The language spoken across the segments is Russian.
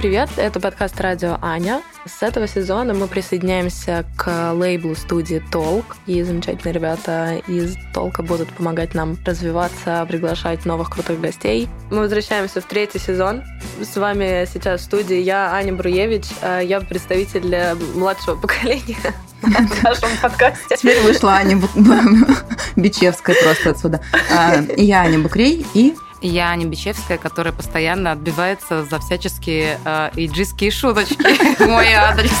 привет! Это подкаст «Радио Аня». С этого сезона мы присоединяемся к лейблу студии «Толк». И замечательные ребята из «Толка» будут помогать нам развиваться, приглашать новых крутых гостей. Мы возвращаемся в третий сезон. С вами сейчас в студии я, Аня Бруевич. А я представитель младшего поколения в нашем подкасте. Теперь вышла Аня Бичевская просто отсюда. А, я Аня Букрей и я Аня Бичевская, которая постоянно отбивается за всяческие э, иджистские шуточки в мой адрес.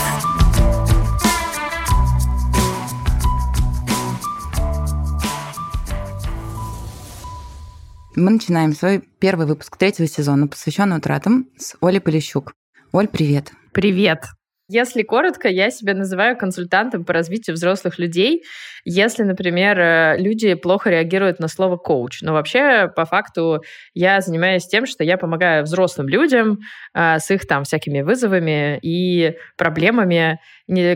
Мы начинаем свой первый выпуск третьего сезона, посвященный утратам, с Олей Полищук. Оль, привет. Привет. Если коротко, я себя называю консультантом по развитию взрослых людей, если, например, э, люди плохо реагируют на слово коуч. Но вообще, по факту, я занимаюсь тем, что я помогаю взрослым людям э, с их там всякими вызовами и проблемами,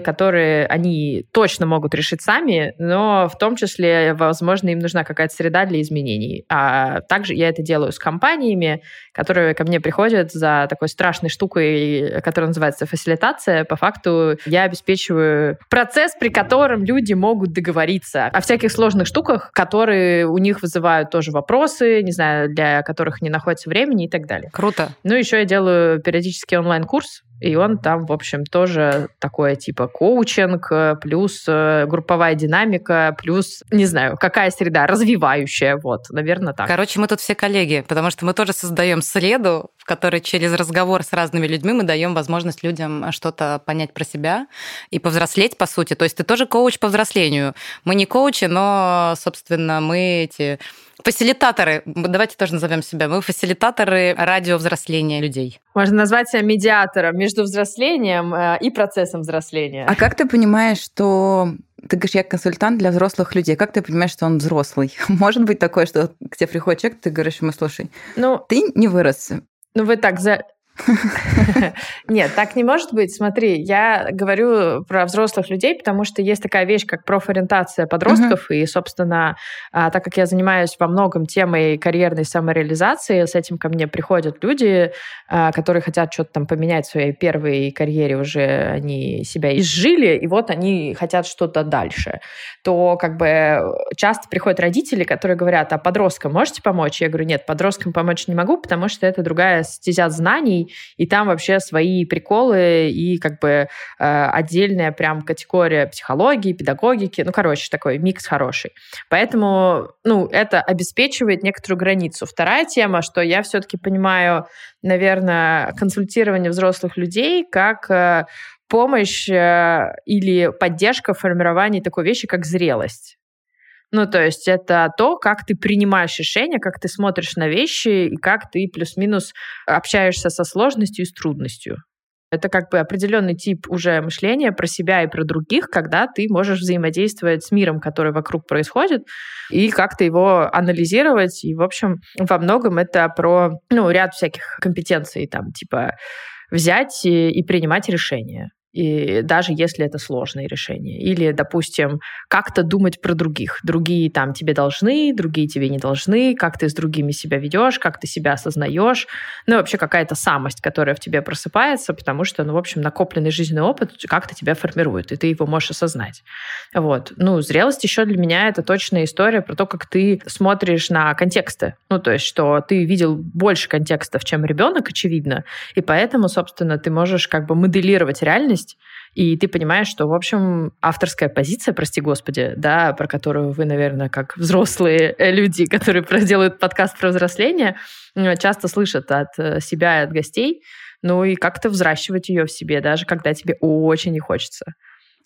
которые они точно могут решить сами, но в том числе, возможно, им нужна какая-то среда для изменений. А также я это делаю с компаниями, которые ко мне приходят за такой страшной штукой, которая называется фасилитация. По факту я обеспечиваю процесс, при котором люди могут договориться о всяких сложных штуках, которые у них вызывают тоже вопросы, не знаю, для которых не находится времени и так далее. Круто. Ну, еще я делаю периодически онлайн-курс и он там, в общем, тоже такое типа коучинг, э, плюс э, групповая динамика, плюс, не знаю, какая среда, развивающая, вот, наверное, так. Короче, мы тут все коллеги, потому что мы тоже создаем среду, в которой через разговор с разными людьми мы даем возможность людям что-то понять про себя и повзрослеть, по сути. То есть ты тоже коуч по взрослению. Мы не коучи, но, собственно, мы эти Фасилитаторы, давайте тоже назовем себя, мы фасилитаторы радиовзросления людей. Можно назвать себя медиатором между взрослением э, и процессом взросления. А как ты понимаешь, что ты говоришь, я консультант для взрослых людей. Как ты понимаешь, что он взрослый? Может быть такое, что к тебе приходит человек, ты говоришь ему, слушай, ну, ты не вырос. Ну, вы так за Нет, так не может быть. Смотри, я говорю про взрослых людей, потому что есть такая вещь, как профориентация подростков, и, собственно, а, так как я занимаюсь во многом темой карьерной самореализации, с этим ко мне приходят люди, а, которые хотят что-то там поменять в своей первой карьере, уже они себя изжили, и вот они хотят что-то дальше. То как бы часто приходят родители, которые говорят, а подросткам можете помочь? Я говорю, нет, подросткам помочь не могу, потому что это другая стезя знаний, и там вообще свои приколы и как бы э, отдельная прям категория психологии, педагогики, ну, короче, такой микс хороший. Поэтому, ну, это обеспечивает некоторую границу. Вторая тема, что я все-таки понимаю, наверное, консультирование взрослых людей как э, помощь э, или поддержка в формировании такой вещи, как зрелость. Ну, то есть это то, как ты принимаешь решения, как ты смотришь на вещи и как ты плюс-минус общаешься со сложностью и с трудностью. Это как бы определенный тип уже мышления про себя и про других, когда ты можешь взаимодействовать с миром, который вокруг происходит, и как-то его анализировать. И, в общем, во многом это про ну, ряд всяких компетенций, там, типа взять и, и принимать решения и даже если это сложные решения. Или, допустим, как-то думать про других. Другие там тебе должны, другие тебе не должны, как ты с другими себя ведешь, как ты себя осознаешь. Ну, вообще какая-то самость, которая в тебе просыпается, потому что, ну, в общем, накопленный жизненный опыт как-то тебя формирует, и ты его можешь осознать. Вот. Ну, зрелость еще для меня это точная история про то, как ты смотришь на контексты. Ну, то есть, что ты видел больше контекстов, чем ребенок, очевидно, и поэтому, собственно, ты можешь как бы моделировать реальность есть, и ты понимаешь, что, в общем, авторская позиция, прости господи, да, про которую вы, наверное, как взрослые люди, которые делают подкаст про взросление, часто слышат от э, себя и от гостей, ну и как-то взращивать ее в себе, даже когда тебе очень не хочется.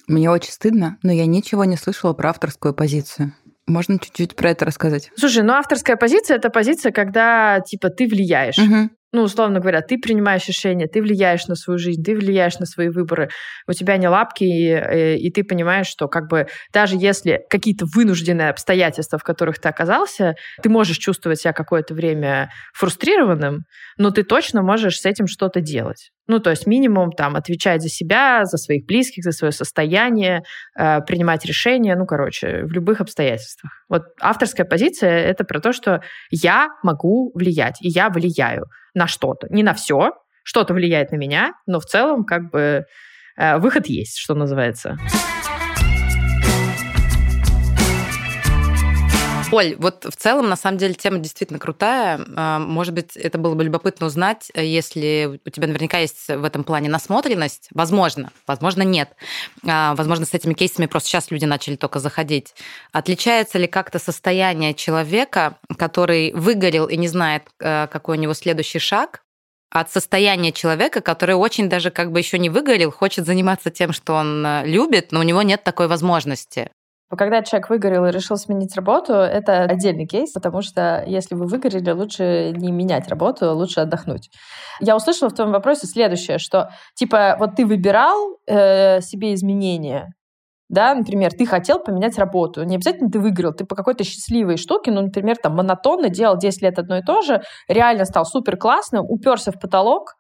Мне очень стыдно, но я ничего не слышала про авторскую позицию. Можно чуть-чуть про это рассказать? Слушай, ну авторская позиция это позиция, когда типа ты влияешь. Угу ну, условно говоря, ты принимаешь решения, ты влияешь на свою жизнь, ты влияешь на свои выборы, у тебя не лапки, и, э, и ты понимаешь, что как бы даже если какие-то вынужденные обстоятельства, в которых ты оказался, ты можешь чувствовать себя какое-то время фрустрированным, но ты точно можешь с этим что-то делать. Ну, то есть минимум там отвечать за себя, за своих близких, за свое состояние, э, принимать решения, ну, короче, в любых обстоятельствах. Вот авторская позиция — это про то, что я могу влиять, и я влияю на что-то. Не на все, что-то влияет на меня, но в целом как бы э, выход есть, что называется. Оль, вот в целом, на самом деле, тема действительно крутая. А, может быть, это было бы любопытно узнать, если у тебя наверняка есть в этом плане насмотренность. Возможно, возможно, нет. А, возможно, с этими кейсами просто сейчас люди начали только заходить. Отличается ли как-то состояние человека, который выгорел и не знает, а, какой у него следующий шаг, от состояния человека, который очень даже как бы еще не выгорел, хочет заниматься тем, что он любит, но у него нет такой возможности. Когда человек выгорел и решил сменить работу, это отдельный кейс, потому что если вы выгорели, лучше не менять работу, лучше отдохнуть. Я услышала в твоем вопросе следующее, что типа вот ты выбирал э, себе изменения, да, например, ты хотел поменять работу, не обязательно ты выиграл, ты по какой-то счастливой штуке, ну, например, там монотонно делал 10 лет одно и то же, реально стал супер классным, уперся в потолок,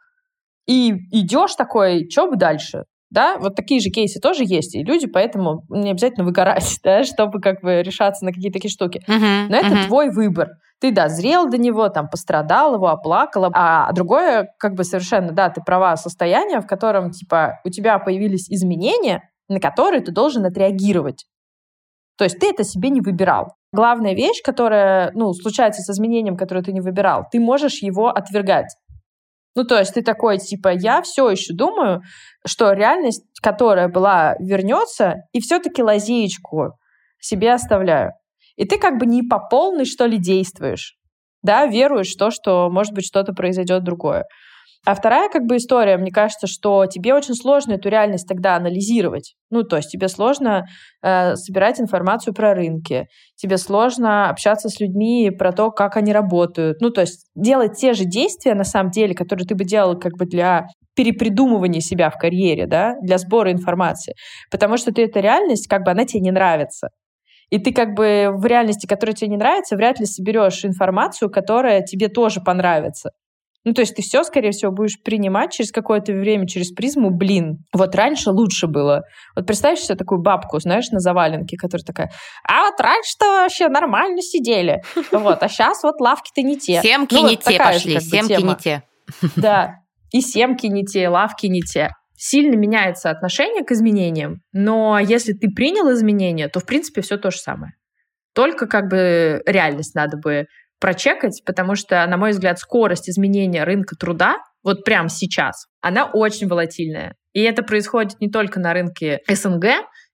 и идешь такой, что бы дальше? Да, вот такие же кейсы тоже есть, и люди поэтому не обязательно выгорать, да, чтобы как бы решаться на какие-то такие штуки. Uh-huh, Но это uh-huh. твой выбор. Ты дозрел до него, там, пострадал его, оплакал. А другое, как бы совершенно, да, ты права, состояние, в котором, типа, у тебя появились изменения, на которые ты должен отреагировать. То есть ты это себе не выбирал. Главная вещь, которая, ну, случается с изменением, которое ты не выбирал, ты можешь его отвергать. Ну, то есть ты такой, типа, я все еще думаю, что реальность, которая была, вернется, и все-таки лазеечку себе оставляю. И ты как бы не по полной, что ли, действуешь. Да, веруешь в то, что, может быть, что-то произойдет другое. А вторая как бы история, мне кажется, что тебе очень сложно эту реальность тогда анализировать. Ну, то есть тебе сложно э, собирать информацию про рынки, тебе сложно общаться с людьми про то, как они работают. Ну, то есть делать те же действия, на самом деле, которые ты бы делал как бы для перепридумывания себя в карьере, да, для сбора информации. Потому что ты эта реальность, как бы она тебе не нравится. И ты как бы в реальности, которая тебе не нравится, вряд ли соберешь информацию, которая тебе тоже понравится. Ну, то есть ты все, скорее всего, будешь принимать через какое-то время, через призму, блин, вот раньше лучше было. Вот представь себе такую бабку, знаешь, на заваленке, которая такая, а вот раньше-то вообще нормально сидели. Вот, а сейчас вот лавки-то не те. Семки ну, не те пошли, семки не те. Да, и семки не те, лавки не те. Сильно меняется отношение к изменениям, но если ты принял изменения, то, в принципе, все то же самое. Только как бы реальность надо бы прочекать, потому что, на мой взгляд, скорость изменения рынка труда вот прямо сейчас, она очень волатильная. И это происходит не только на рынке СНГ,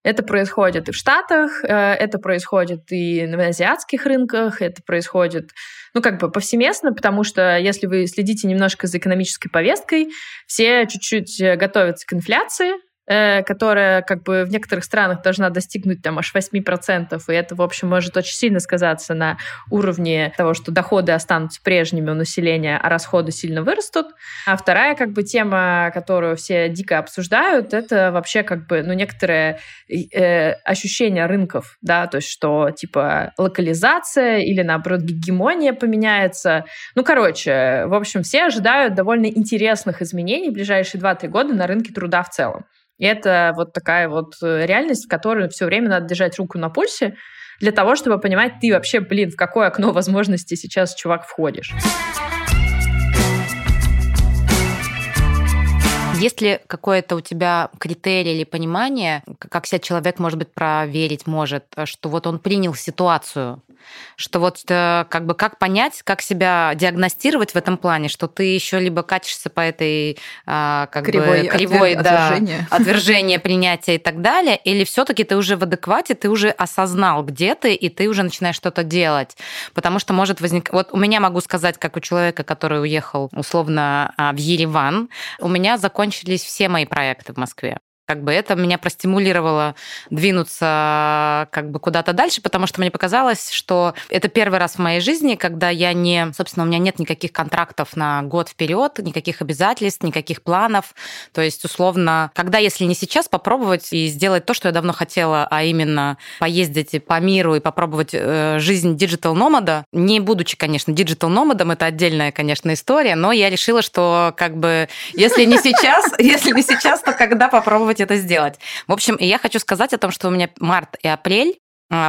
это происходит и в Штатах, э, это происходит и на азиатских рынках, это происходит, ну, как бы повсеместно, потому что если вы следите немножко за экономической повесткой, все чуть-чуть готовятся к инфляции, Э, которая как бы в некоторых странах должна достигнуть там аж 8%, и это, в общем, может очень сильно сказаться на уровне того, что доходы останутся прежними у населения, а расходы сильно вырастут. А вторая как бы тема, которую все дико обсуждают, это вообще как бы, ну, некоторое э, ощущение рынков, да, то есть что типа локализация или, наоборот, гегемония поменяется. Ну, короче, в общем, все ожидают довольно интересных изменений в ближайшие 2-3 года на рынке труда в целом. И это вот такая вот э, реальность, в которой все время надо держать руку на пульсе для того, чтобы понимать, ты вообще, блин, в какое окно возможностей сейчас, чувак, входишь. Есть ли какое-то у тебя критерий или понимание, как себя человек, может быть, проверить может, что вот он принял ситуацию, что вот э, как бы как понять, как себя диагностировать в этом плане, что ты еще либо катишься по этой а, как кривой, бы, кривой да, отвержения. отвержения, принятия и так далее, или все-таки ты уже в адеквате, ты уже осознал, где ты, и ты уже начинаешь что-то делать. Потому что может возникнуть... Вот у меня могу сказать, как у человека, который уехал условно а, в Ереван, у меня закончились все мои проекты в Москве. Как бы это меня простимулировало двинуться как бы куда-то дальше, потому что мне показалось, что это первый раз в моей жизни, когда я не, собственно, у меня нет никаких контрактов на год вперед, никаких обязательств, никаких планов. То есть, условно, когда, если не сейчас, попробовать и сделать то, что я давно хотела, а именно поездить по миру и попробовать э, жизнь digital nomad а, не будучи, конечно, digital nomad ом, это отдельная, конечно, история, но я решила, что как бы, если не сейчас, если не сейчас, то когда попробовать попробовать это сделать. В общем, я хочу сказать о том, что у меня март и апрель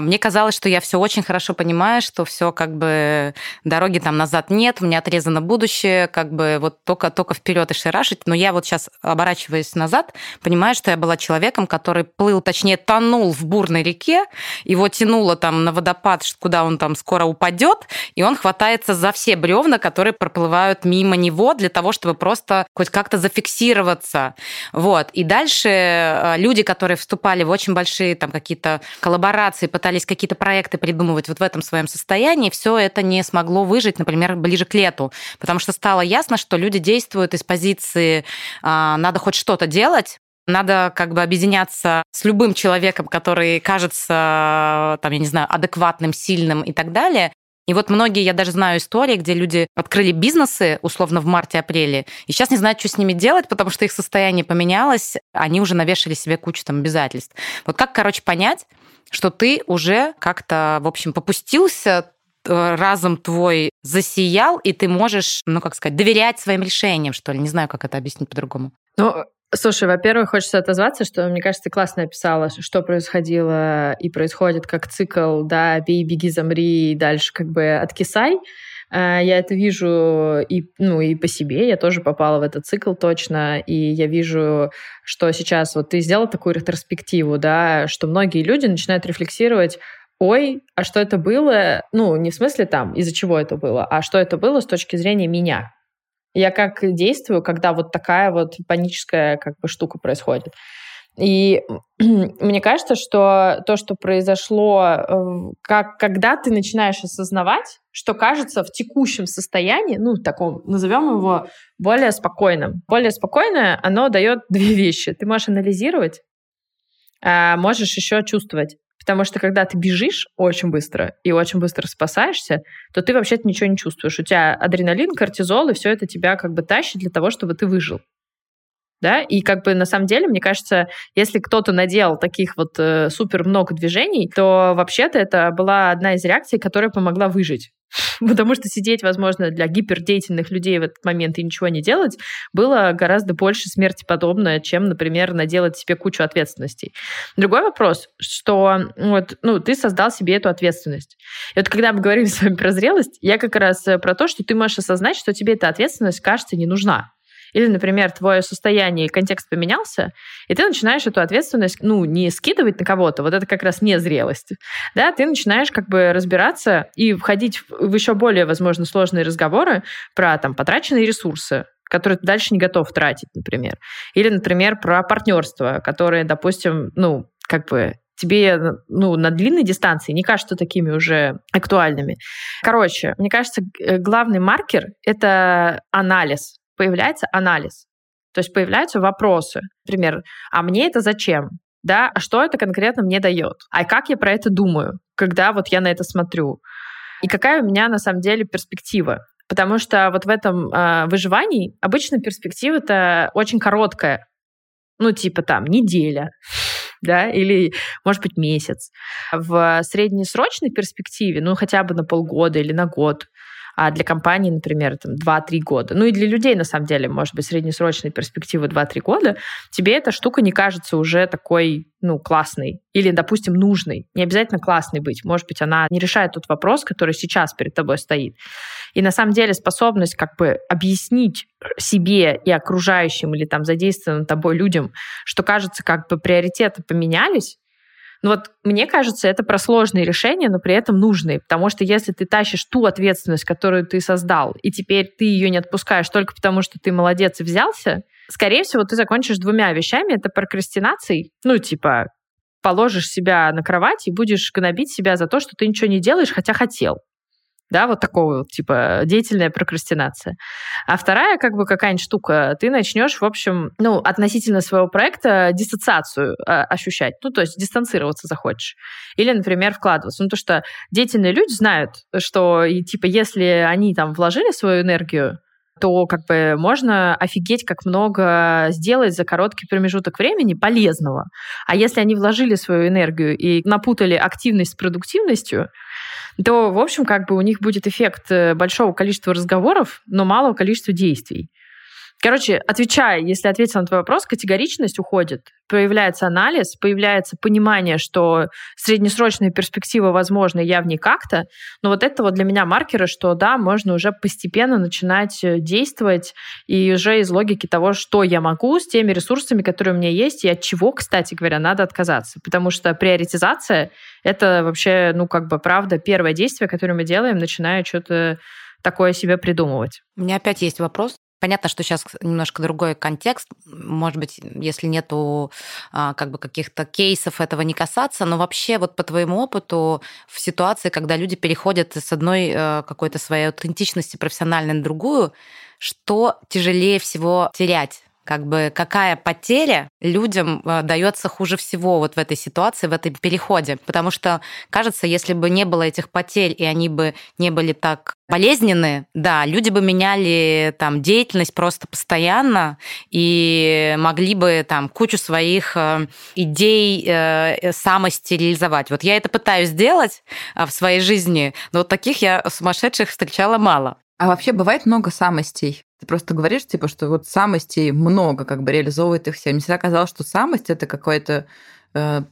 мне казалось, что я все очень хорошо понимаю, что все как бы дороги там назад нет, у меня отрезано будущее, как бы вот только, только вперед и шарашить. Но я вот сейчас, оборачиваясь назад, понимаю, что я была человеком, который плыл, точнее, тонул в бурной реке, его тянуло там на водопад, куда он там скоро упадет, и он хватается за все бревна, которые проплывают мимо него для того, чтобы просто хоть как-то зафиксироваться. Вот. И дальше э, люди, которые вступали в очень большие там какие-то коллаборации, пытались какие-то проекты придумывать вот в этом своем состоянии, все это не смогло выжить, например, ближе к лету, потому что стало ясно, что люди действуют из позиции а, «надо хоть что-то делать», надо как бы объединяться с любым человеком, который кажется, там, я не знаю, адекватным, сильным и так далее. И вот многие, я даже знаю истории, где люди открыли бизнесы, условно, в марте-апреле, и сейчас не знают, что с ними делать, потому что их состояние поменялось, они уже навешали себе кучу там обязательств. Вот как, короче, понять, что ты уже как-то, в общем, попустился, э, разум твой засиял, и ты можешь, ну, как сказать, доверять своим решениям, что ли. Не знаю, как это объяснить по-другому. Ну, Слушай, во-первых, хочется отозваться, что, мне кажется, ты классно описала, что происходило и происходит как цикл, да, бей, беги, замри, и дальше как бы откисай. Э, я это вижу и, ну, и по себе, я тоже попала в этот цикл точно, и я вижу, что сейчас вот ты сделал такую ретроспективу, да, что многие люди начинают рефлексировать ой, а что это было? Ну, не в смысле там, из-за чего это было, а что это было с точки зрения меня. Я как действую, когда вот такая вот паническая как бы штука происходит. И мне кажется, что то, что произошло, э, как, когда ты начинаешь осознавать, что кажется в текущем состоянии, ну, таком, назовем его более спокойным. Более спокойное, оно дает две вещи. Ты можешь анализировать, а можешь еще чувствовать. Потому что когда ты бежишь очень быстро и очень быстро спасаешься, то ты вообще-то ничего не чувствуешь. У тебя адреналин, кортизол, и все это тебя как бы тащит для того, чтобы ты выжил да, и как бы на самом деле, мне кажется, если кто-то наделал таких вот э, супер много движений, то вообще-то это была одна из реакций, которая помогла выжить. Потому что сидеть, возможно, для гипердеятельных людей в этот момент и ничего не делать было гораздо больше смерти подобное, чем, например, наделать себе кучу ответственностей. Другой вопрос, что вот, ну, ты создал себе эту ответственность. И вот когда мы говорили с вами про зрелость, я как раз э, про то, что ты можешь осознать, что тебе эта ответственность, кажется, не нужна. Или, например, твое состояние и контекст поменялся, и ты начинаешь эту ответственность, ну, не скидывать на кого-то, вот это как раз не зрелость, да, ты начинаешь как бы разбираться и входить в еще более, возможно, сложные разговоры про там потраченные ресурсы, которые ты дальше не готов тратить, например. Или, например, про партнерство, которое, допустим, ну, как бы тебе ну, на длинной дистанции не кажутся такими уже актуальными. Короче, мне кажется, главный маркер — это анализ появляется анализ. То есть появляются вопросы. Например, а мне это зачем? Да, а что это конкретно мне дает? А как я про это думаю, когда вот я на это смотрю? И какая у меня на самом деле перспектива? Потому что вот в этом э, выживании обычно перспектива-то очень короткая. Ну, типа там неделя, да, или, может быть, месяц. В среднесрочной перспективе, ну, хотя бы на полгода или на год, а для компании, например, там 2-3 года. Ну и для людей, на самом деле, может быть, среднесрочной перспективы 2-3 года, тебе эта штука не кажется уже такой, ну, классной или, допустим, нужной. Не обязательно классной быть. Может быть, она не решает тот вопрос, который сейчас перед тобой стоит. И на самом деле способность как бы объяснить себе и окружающим или там задействованным тобой людям, что кажется, как бы приоритеты поменялись, ну вот мне кажется, это про сложные решения, но при этом нужные, потому что если ты тащишь ту ответственность, которую ты создал, и теперь ты ее не отпускаешь только потому, что ты молодец и взялся, скорее всего, ты закончишь двумя вещами. Это прокрастинацией, ну типа положишь себя на кровать и будешь гнобить себя за то, что ты ничего не делаешь, хотя хотел да, вот такого типа, деятельная прокрастинация. А вторая, как бы, какая-нибудь штука, ты начнешь, в общем, ну, относительно своего проекта диссоциацию а, ощущать, ну, то есть дистанцироваться захочешь. Или, например, вкладываться. Ну, то, что деятельные люди знают, что, и, типа, если они там вложили свою энергию, то как бы можно офигеть, как много сделать за короткий промежуток времени полезного. А если они вложили свою энергию и напутали активность с продуктивностью, то, в общем, как бы у них будет эффект э, большого количества разговоров, но малого количества действий. Короче, отвечая, если ответил на твой вопрос, категоричность уходит. Появляется анализ, появляется понимание, что среднесрочная перспектива возможна, я в ней как-то. Но вот это вот для меня маркеры, что да, можно уже постепенно начинать э, действовать и уже из логики того, что я могу с теми ресурсами, которые у меня есть, и от чего, кстати говоря, надо отказаться. Потому что приоритизация — это вообще, ну, как бы, правда, первое действие, которое мы делаем, начиная что-то такое себе придумывать. У меня опять есть вопрос. Понятно, что сейчас немножко другой контекст. Может быть, если нету а, как бы каких-то кейсов этого не касаться, но вообще вот по твоему опыту в ситуации, когда люди переходят с одной э, какой-то своей аутентичности профессиональной на другую, что тяжелее всего терять? Как бы какая потеря людям э, дается хуже всего вот в этой ситуации, в этом переходе. Потому что, кажется, если бы не было этих потерь, и они бы не были так болезненные, да, люди бы меняли там деятельность просто постоянно и могли бы там кучу своих э, идей э, самости реализовать. Вот я это пытаюсь сделать в своей жизни, но таких я сумасшедших встречала мало. А вообще бывает много самостей? Ты просто говоришь, типа, что вот самостей много, как бы реализовывает их все. Мне всегда казалось, что самость это какое-то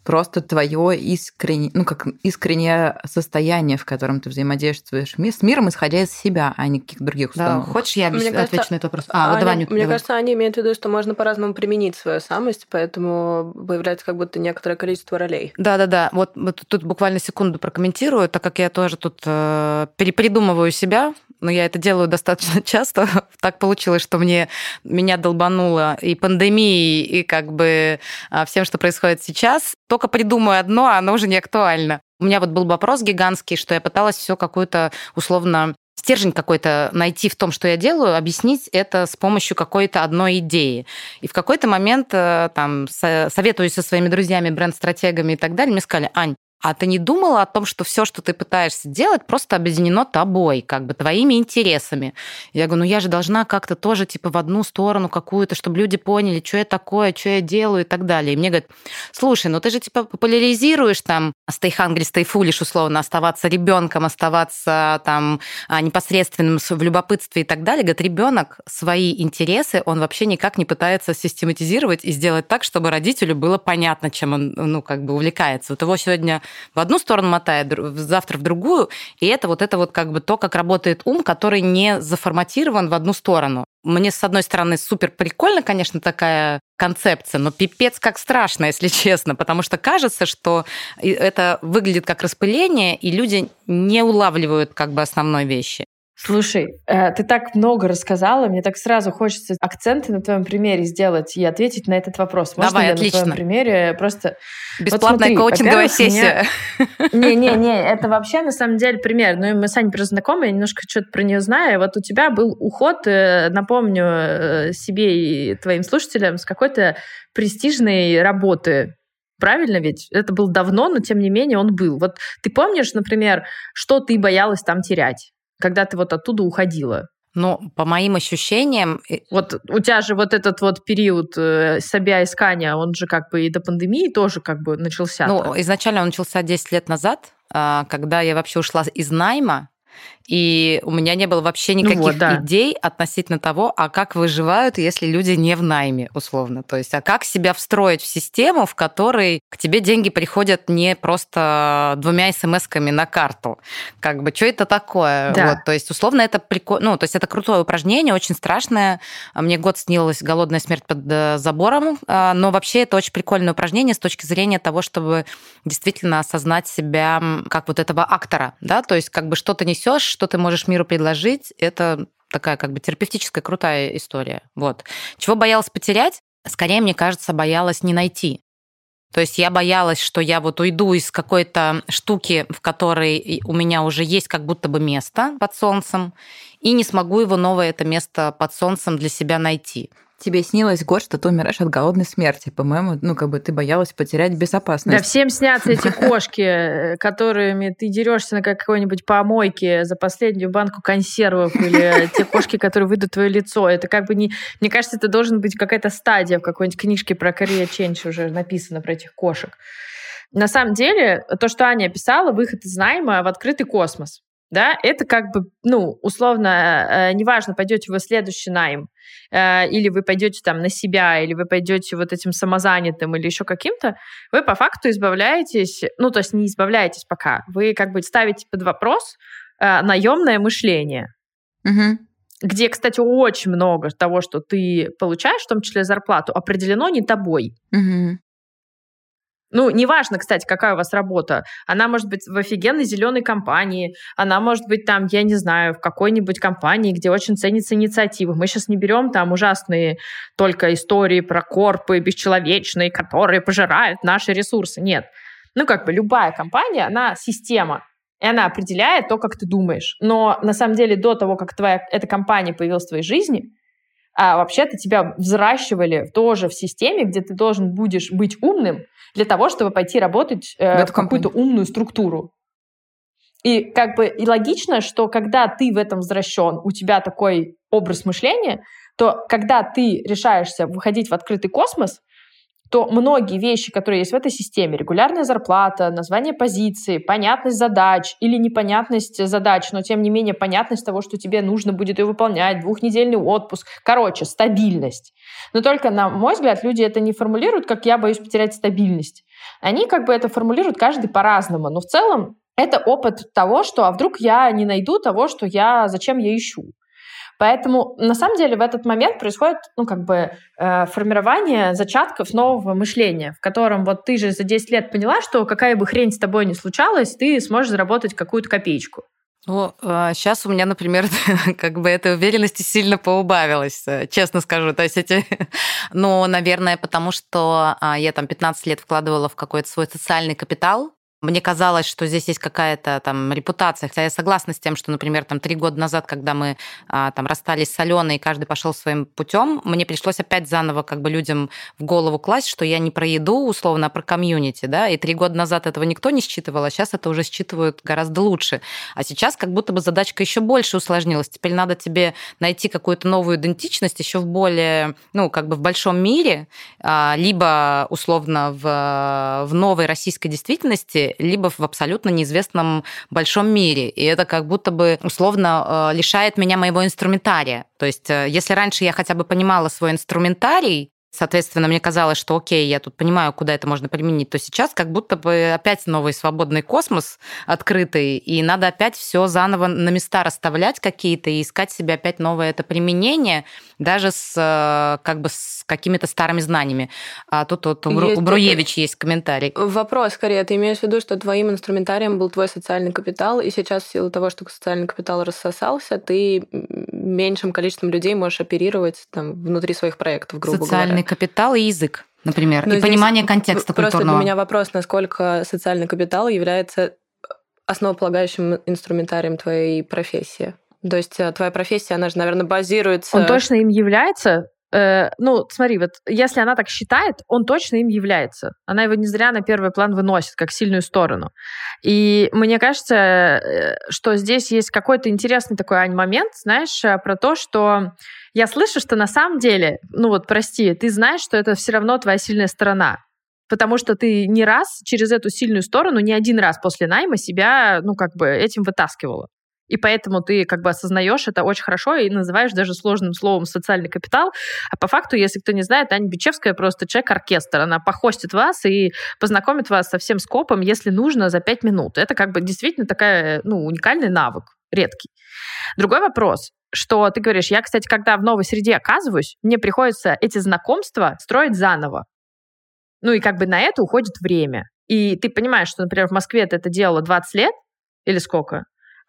просто твое искреннее, ну, как искреннее состояние, в котором ты взаимодействуешь с миром, исходя из себя, а не каких-то других установок. Да, хочешь, я мне отвечу кажется, на этот вопрос? А, Аня, вот давай, Нют, Мне давай. кажется, они имеют в виду, что можно по-разному применить свою самость, поэтому появляется как будто некоторое количество ролей. Да-да-да, вот, вот тут буквально секунду прокомментирую, так как я тоже тут э, перепридумываю себя, но я это делаю достаточно часто. так получилось, что мне меня долбануло и пандемией, и как бы а, всем, что происходит сейчас, сейчас только придумаю одно, а оно уже не актуально. У меня вот был вопрос гигантский, что я пыталась все какую-то условно стержень какой-то найти в том, что я делаю, объяснить это с помощью какой-то одной идеи. И в какой-то момент, э, там, советуюсь со своими друзьями, бренд-стратегами и так далее, мне сказали, Ань, а ты не думала о том, что все, что ты пытаешься делать, просто объединено тобой, как бы твоими интересами? Я говорю, ну я же должна как-то тоже типа в одну сторону какую-то, чтобы люди поняли, что я такое, что я делаю и так далее. И мне говорят, слушай, ну ты же типа популяризируешь там stay hungry, stay foolish, условно, оставаться ребенком, оставаться там а, непосредственным в любопытстве и так далее. Говорит, ребенок свои интересы, он вообще никак не пытается систематизировать и сделать так, чтобы родителю было понятно, чем он, ну, как бы увлекается. Вот его сегодня в одну сторону мотает, завтра в другую. И это вот это вот как бы то, как работает ум, который не заформатирован в одну сторону. Мне, с одной стороны, супер прикольно, конечно, такая концепция, но пипец как страшно, если честно, потому что кажется, что это выглядит как распыление, и люди не улавливают как бы основной вещи. Слушай, э, ты так много рассказала, мне так сразу хочется акценты на твоем примере сделать и ответить на этот вопрос. Можно Давай, я отлично. на твоем примере просто... Бесплатная вот смотри, коучинговая сессия. Не-не-не, это вообще на самом деле пример. Ну, мы с Аней просто знакомы, я немножко что-то про нее знаю. Вот у тебя был уход, э, напомню э, себе и твоим слушателям, с какой-то престижной работы Правильно ведь? Это было давно, но тем не менее он был. Вот ты помнишь, например, что ты боялась там терять? Когда ты вот оттуда уходила? Ну, по моим ощущениям... Вот у тебя же вот этот вот период э, себя искания, он же как бы и до пандемии тоже как бы начался. Ну, изначально он начался 10 лет назад, а, когда я вообще ушла из найма, и у меня не было вообще никаких ну вот, да. идей относительно того, а как выживают, если люди не в найме, условно. То есть, а как себя встроить в систему, в которой к тебе деньги приходят не просто двумя смс-ками на карту. Как бы, что это такое? Да. Вот, то есть, условно, это прикольно. Ну, то есть, это крутое упражнение, очень страшное. Мне год снилась голодная смерть под э, забором, а, но вообще это очень прикольное упражнение с точки зрения того, чтобы действительно осознать себя как вот этого актора, да, то есть, как бы что-то несешь, что ты можешь миру предложить, это такая как бы терапевтическая крутая история. Вот. Чего боялась потерять? Скорее, мне кажется, боялась не найти. То есть я боялась, что я вот уйду из какой-то штуки, в которой у меня уже есть как будто бы место под солнцем, и не смогу его новое это место под солнцем для себя найти. Тебе снилось год, что ты умираешь от голодной смерти, по-моему, ну, как бы ты боялась потерять безопасность. Да, всем снятся эти кошки, которыми ты дерешься на какой-нибудь помойке за последнюю банку консервов или те кошки, которые выйдут твое лицо. Это как бы не... Мне кажется, это должен быть какая-то стадия в какой-нибудь книжке про Korea Change уже написано про этих кошек. На самом деле, то, что Аня описала, выход из найма в открытый космос. Да, это как бы, ну, условно, э, неважно, пойдете вы следующий найм, э, или вы пойдете там на себя, или вы пойдете вот этим самозанятым или еще каким-то, вы по факту избавляетесь, ну, то есть не избавляетесь пока, вы как бы ставите под вопрос э, наемное мышление. Угу. Где, кстати, очень много того, что ты получаешь, в том числе зарплату, определено не тобой. Угу. Ну, неважно, кстати, какая у вас работа. Она может быть в офигенной зеленой компании, она может быть там, я не знаю, в какой-нибудь компании, где очень ценится инициатива. Мы сейчас не берем там ужасные только истории про корпы бесчеловечные, которые пожирают наши ресурсы. Нет. Ну, как бы любая компания, она система, и она определяет то, как ты думаешь. Но на самом деле до того, как твоя эта компания появилась в твоей жизни, а вообще-то тебя взращивали тоже в системе, где ты должен будешь быть умным для того, чтобы пойти работать э, в, в какую-то умную структуру. И как бы и логично, что когда ты в этом взращен, у тебя такой образ мышления, то когда ты решаешься выходить в открытый космос, то многие вещи, которые есть в этой системе, регулярная зарплата, название позиции, понятность задач или непонятность задач, но тем не менее понятность того, что тебе нужно будет ее выполнять, двухнедельный отпуск, короче, стабильность. Но только, на мой взгляд, люди это не формулируют, как я боюсь потерять стабильность. Они как бы это формулируют каждый по-разному, но в целом это опыт того, что а вдруг я не найду того, что я, зачем я ищу. Поэтому на самом деле в этот момент происходит, ну, как бы э, формирование зачатков нового мышления, в котором вот ты же за 10 лет поняла, что какая бы хрень с тобой ни случалась, ты сможешь заработать какую-то копеечку. Ну, сейчас а, у меня, например, как бы этой уверенности сильно поубавилось, э, честно скажу. То есть эти... Ну, наверное, потому что а, я там 15 лет вкладывала в какой-то свой социальный капитал, мне казалось, что здесь есть какая-то там репутация. Хотя я согласна с тем, что, например, там три года назад, когда мы а, там расстались с Аленой, и каждый пошел своим путем, мне пришлось опять заново как бы людям в голову класть, что я не про еду, условно, а про комьюнити, да, и три года назад этого никто не считывал, а сейчас это уже считывают гораздо лучше. А сейчас как будто бы задачка еще больше усложнилась. Теперь надо тебе найти какую-то новую идентичность еще в более, ну, как бы в большом мире, а, либо условно в, в новой российской действительности, либо в абсолютно неизвестном большом мире. И это как будто бы условно э, лишает меня моего инструментария. То есть э, если раньше я хотя бы понимала свой инструментарий, Соответственно, мне казалось, что окей, я тут понимаю, куда это можно применить, то сейчас как будто бы опять новый свободный космос открытый, и надо опять все заново на места расставлять какие-то и искать себе опять новое это применение, даже с э, как бы с какими-то старыми знаниями. А тут вот у, есть, у Бруевич есть комментарий. Вопрос скорее, ты имеешь в виду, что твоим инструментарием был твой социальный капитал, и сейчас в силу того, что социальный капитал рассосался, ты меньшим количеством людей можешь оперировать там внутри своих проектов, грубо социальный говоря. капитал и язык например, Но и понимание контекста просто культурного. для меня вопрос, насколько социальный капитал является основополагающим инструментарием твоей профессии. То есть э, твоя профессия, она же, наверное, базируется... Он точно им является, Э, ну, смотри, вот если она так считает, он точно им является. Она его не зря на первый план выносит, как сильную сторону. И мне кажется, э, что здесь есть какой-то интересный такой, момент, знаешь, э, про то, что я слышу, что на самом деле, ну вот, прости, ты знаешь, что это все равно твоя сильная сторона. Потому что ты не раз через эту сильную сторону, не один раз после найма себя, ну, как бы этим вытаскивала. И поэтому ты как бы осознаешь это очень хорошо и называешь даже сложным словом социальный капитал. А по факту, если кто не знает, Аня Бичевская просто человек-оркестр. Она похостит вас и познакомит вас со всем скопом, если нужно, за пять минут. Это как бы действительно такая, ну, уникальный навык, редкий. Другой вопрос, что ты говоришь, я, кстати, когда в новой среде оказываюсь, мне приходится эти знакомства строить заново. Ну и как бы на это уходит время. И ты понимаешь, что, например, в Москве ты это делала 20 лет, или сколько?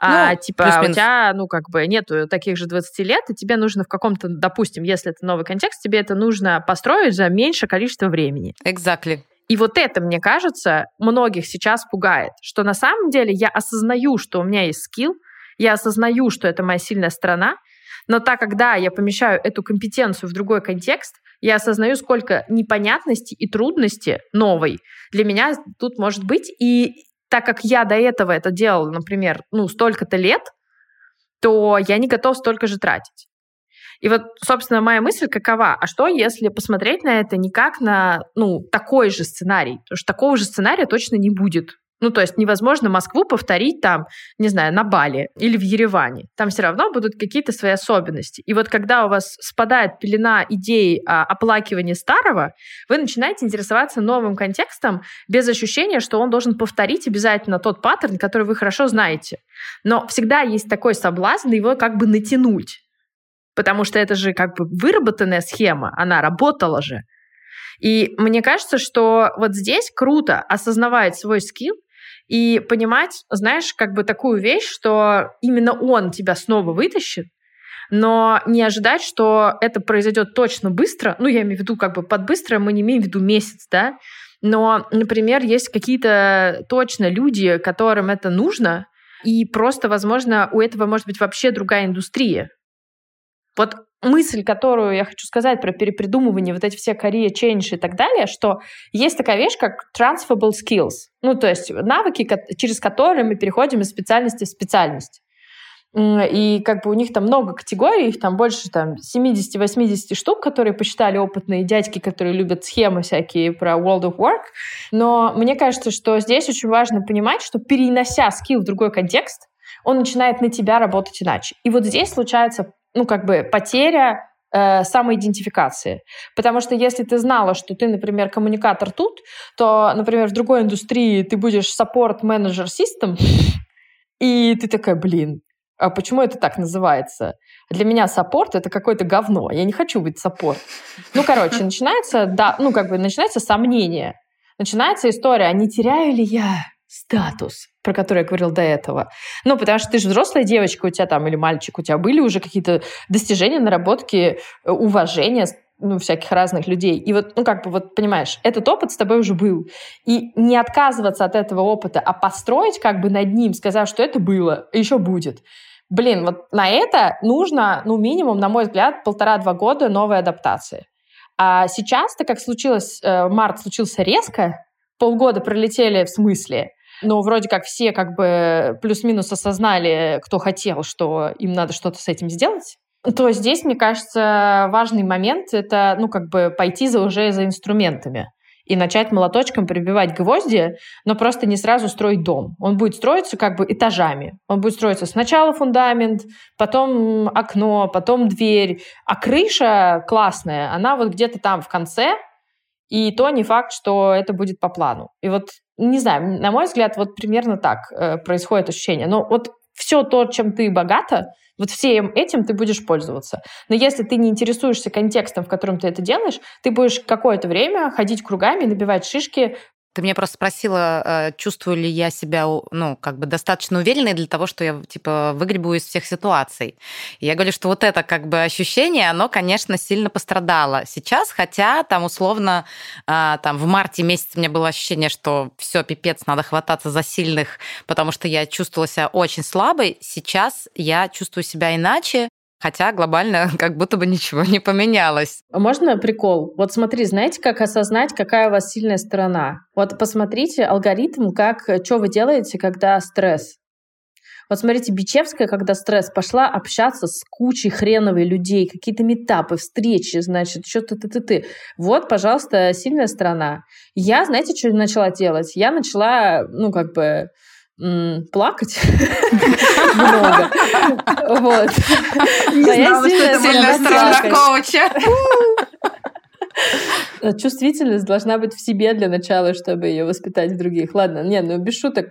А ну, типа у тебя, ну, как бы нету таких же 20 лет, и тебе нужно в каком-то, допустим, если это новый контекст, тебе это нужно построить за меньшее количество времени. Exactly. И вот это, мне кажется, многих сейчас пугает, что на самом деле я осознаю, что у меня есть скилл, я осознаю, что это моя сильная сторона, но так, когда я помещаю эту компетенцию в другой контекст, я осознаю, сколько непонятностей и трудностей новой для меня тут может быть. И так как я до этого это делала, например, ну, столько-то лет, то я не готов столько же тратить. И вот, собственно, моя мысль какова? А что, если посмотреть на это не как на, ну, такой же сценарий? Потому что такого же сценария точно не будет. Ну, то есть невозможно Москву повторить там, не знаю, на Бали или в Ереване. Там все равно будут какие-то свои особенности. И вот когда у вас спадает пелена идей о оплакивании старого, вы начинаете интересоваться новым контекстом без ощущения, что он должен повторить обязательно тот паттерн, который вы хорошо знаете. Но всегда есть такой соблазн его как бы натянуть. Потому что это же как бы выработанная схема, она работала же. И мне кажется, что вот здесь круто осознавать свой скилл и понимать, знаешь, как бы такую вещь, что именно он тебя снова вытащит, но не ожидать, что это произойдет точно быстро. Ну, я имею в виду как бы под быстро, мы не имеем в виду месяц, да, но, например, есть какие-то точно люди, которым это нужно, и просто, возможно, у этого может быть вообще другая индустрия. Вот мысль, которую я хочу сказать про перепридумывание, вот эти все career change и так далее, что есть такая вещь, как transferable skills. Ну, то есть навыки, через которые мы переходим из специальности в специальность. И как бы у них там много категорий, их там больше там 70-80 штук, которые посчитали опытные дядьки, которые любят схемы всякие про World of Work. Но мне кажется, что здесь очень важно понимать, что перенося скилл в другой контекст, он начинает на тебя работать иначе. И вот здесь случается ну, как бы потеря э, самоидентификации. Потому что если ты знала, что ты, например, коммуникатор тут, то, например, в другой индустрии ты будешь support-manager system, и ты такая, блин, а почему это так называется? Для меня support — это какое-то говно. Я не хочу быть support. Ну, короче, начинается, да, ну, как бы начинается сомнение. Начинается история, а не теряю ли я статус, про который я говорил до этого. Ну, потому что ты же взрослая девочка, у тебя там, или мальчик, у тебя были уже какие-то достижения, наработки, э, уважения, ну, всяких разных людей. И вот, ну, как бы, вот, понимаешь, этот опыт с тобой уже был. И не отказываться от этого опыта, а построить как бы над ним, сказав, что это было, еще будет. Блин, вот на это нужно, ну, минимум, на мой взгляд, полтора-два года новой адаптации. А сейчас-то, как случилось, э, март случился резко, полгода пролетели в смысле, но вроде как все как бы плюс-минус осознали, кто хотел, что им надо что-то с этим сделать, то здесь, мне кажется, важный момент — это, ну, как бы пойти за, уже за инструментами и начать молоточком прибивать гвозди, но просто не сразу строить дом. Он будет строиться как бы этажами. Он будет строиться сначала фундамент, потом окно, потом дверь, а крыша классная, она вот где-то там в конце, и то не факт, что это будет по плану. И вот не знаю, на мой взгляд, вот примерно так э, происходит ощущение. Но вот все то, чем ты богата, вот всем этим ты будешь пользоваться. Но если ты не интересуешься контекстом, в котором ты это делаешь, ты будешь какое-то время ходить кругами, набивать шишки, ты меня просто спросила, э, чувствую ли я себя, ну, как бы достаточно уверенной для того, что я, типа, выгребу из всех ситуаций. И я говорю, что вот это, как бы, ощущение, оно, конечно, сильно пострадало сейчас, хотя там, условно, а, там, в марте месяце у меня было ощущение, что все пипец, надо хвататься за сильных, потому что я чувствовала себя очень слабой. Сейчас я чувствую себя иначе, Хотя глобально как будто бы ничего не поменялось. А можно прикол? Вот смотри, знаете, как осознать, какая у вас сильная сторона? Вот посмотрите алгоритм, как, что вы делаете, когда стресс. Вот смотрите, Бичевская, когда стресс, пошла общаться с кучей хреновой людей, какие-то метапы, встречи, значит, что-то ты-ты-ты. Вот, пожалуйста, сильная сторона. Я, знаете, что начала делать? Я начала, ну, как бы, плакать много. Вот. Не знала, что это сильная сторона коуча. Чувствительность должна быть в себе для начала, чтобы ее воспитать в других. Ладно, не, ну без шуток.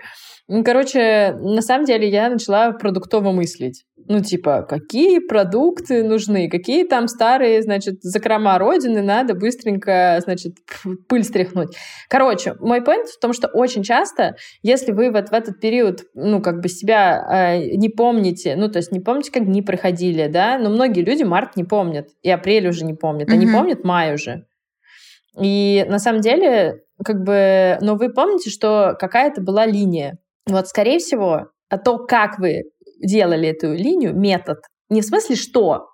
Ну, короче, на самом деле я начала продуктово мыслить. Ну, типа, какие продукты нужны, какие там старые, значит, закрома родины надо быстренько, значит, пыль стряхнуть. Короче, мой point в том, что очень часто, если вы вот в этот период, ну, как бы себя э, не помните, ну, то есть не помните, как дни проходили, да, но многие люди март не помнят, и апрель уже не помнят, mm-hmm. они помнят май уже. И на самом деле, как бы, но вы помните, что какая-то была линия. Вот, скорее всего, а то, как вы делали эту линию, метод, не в смысле что,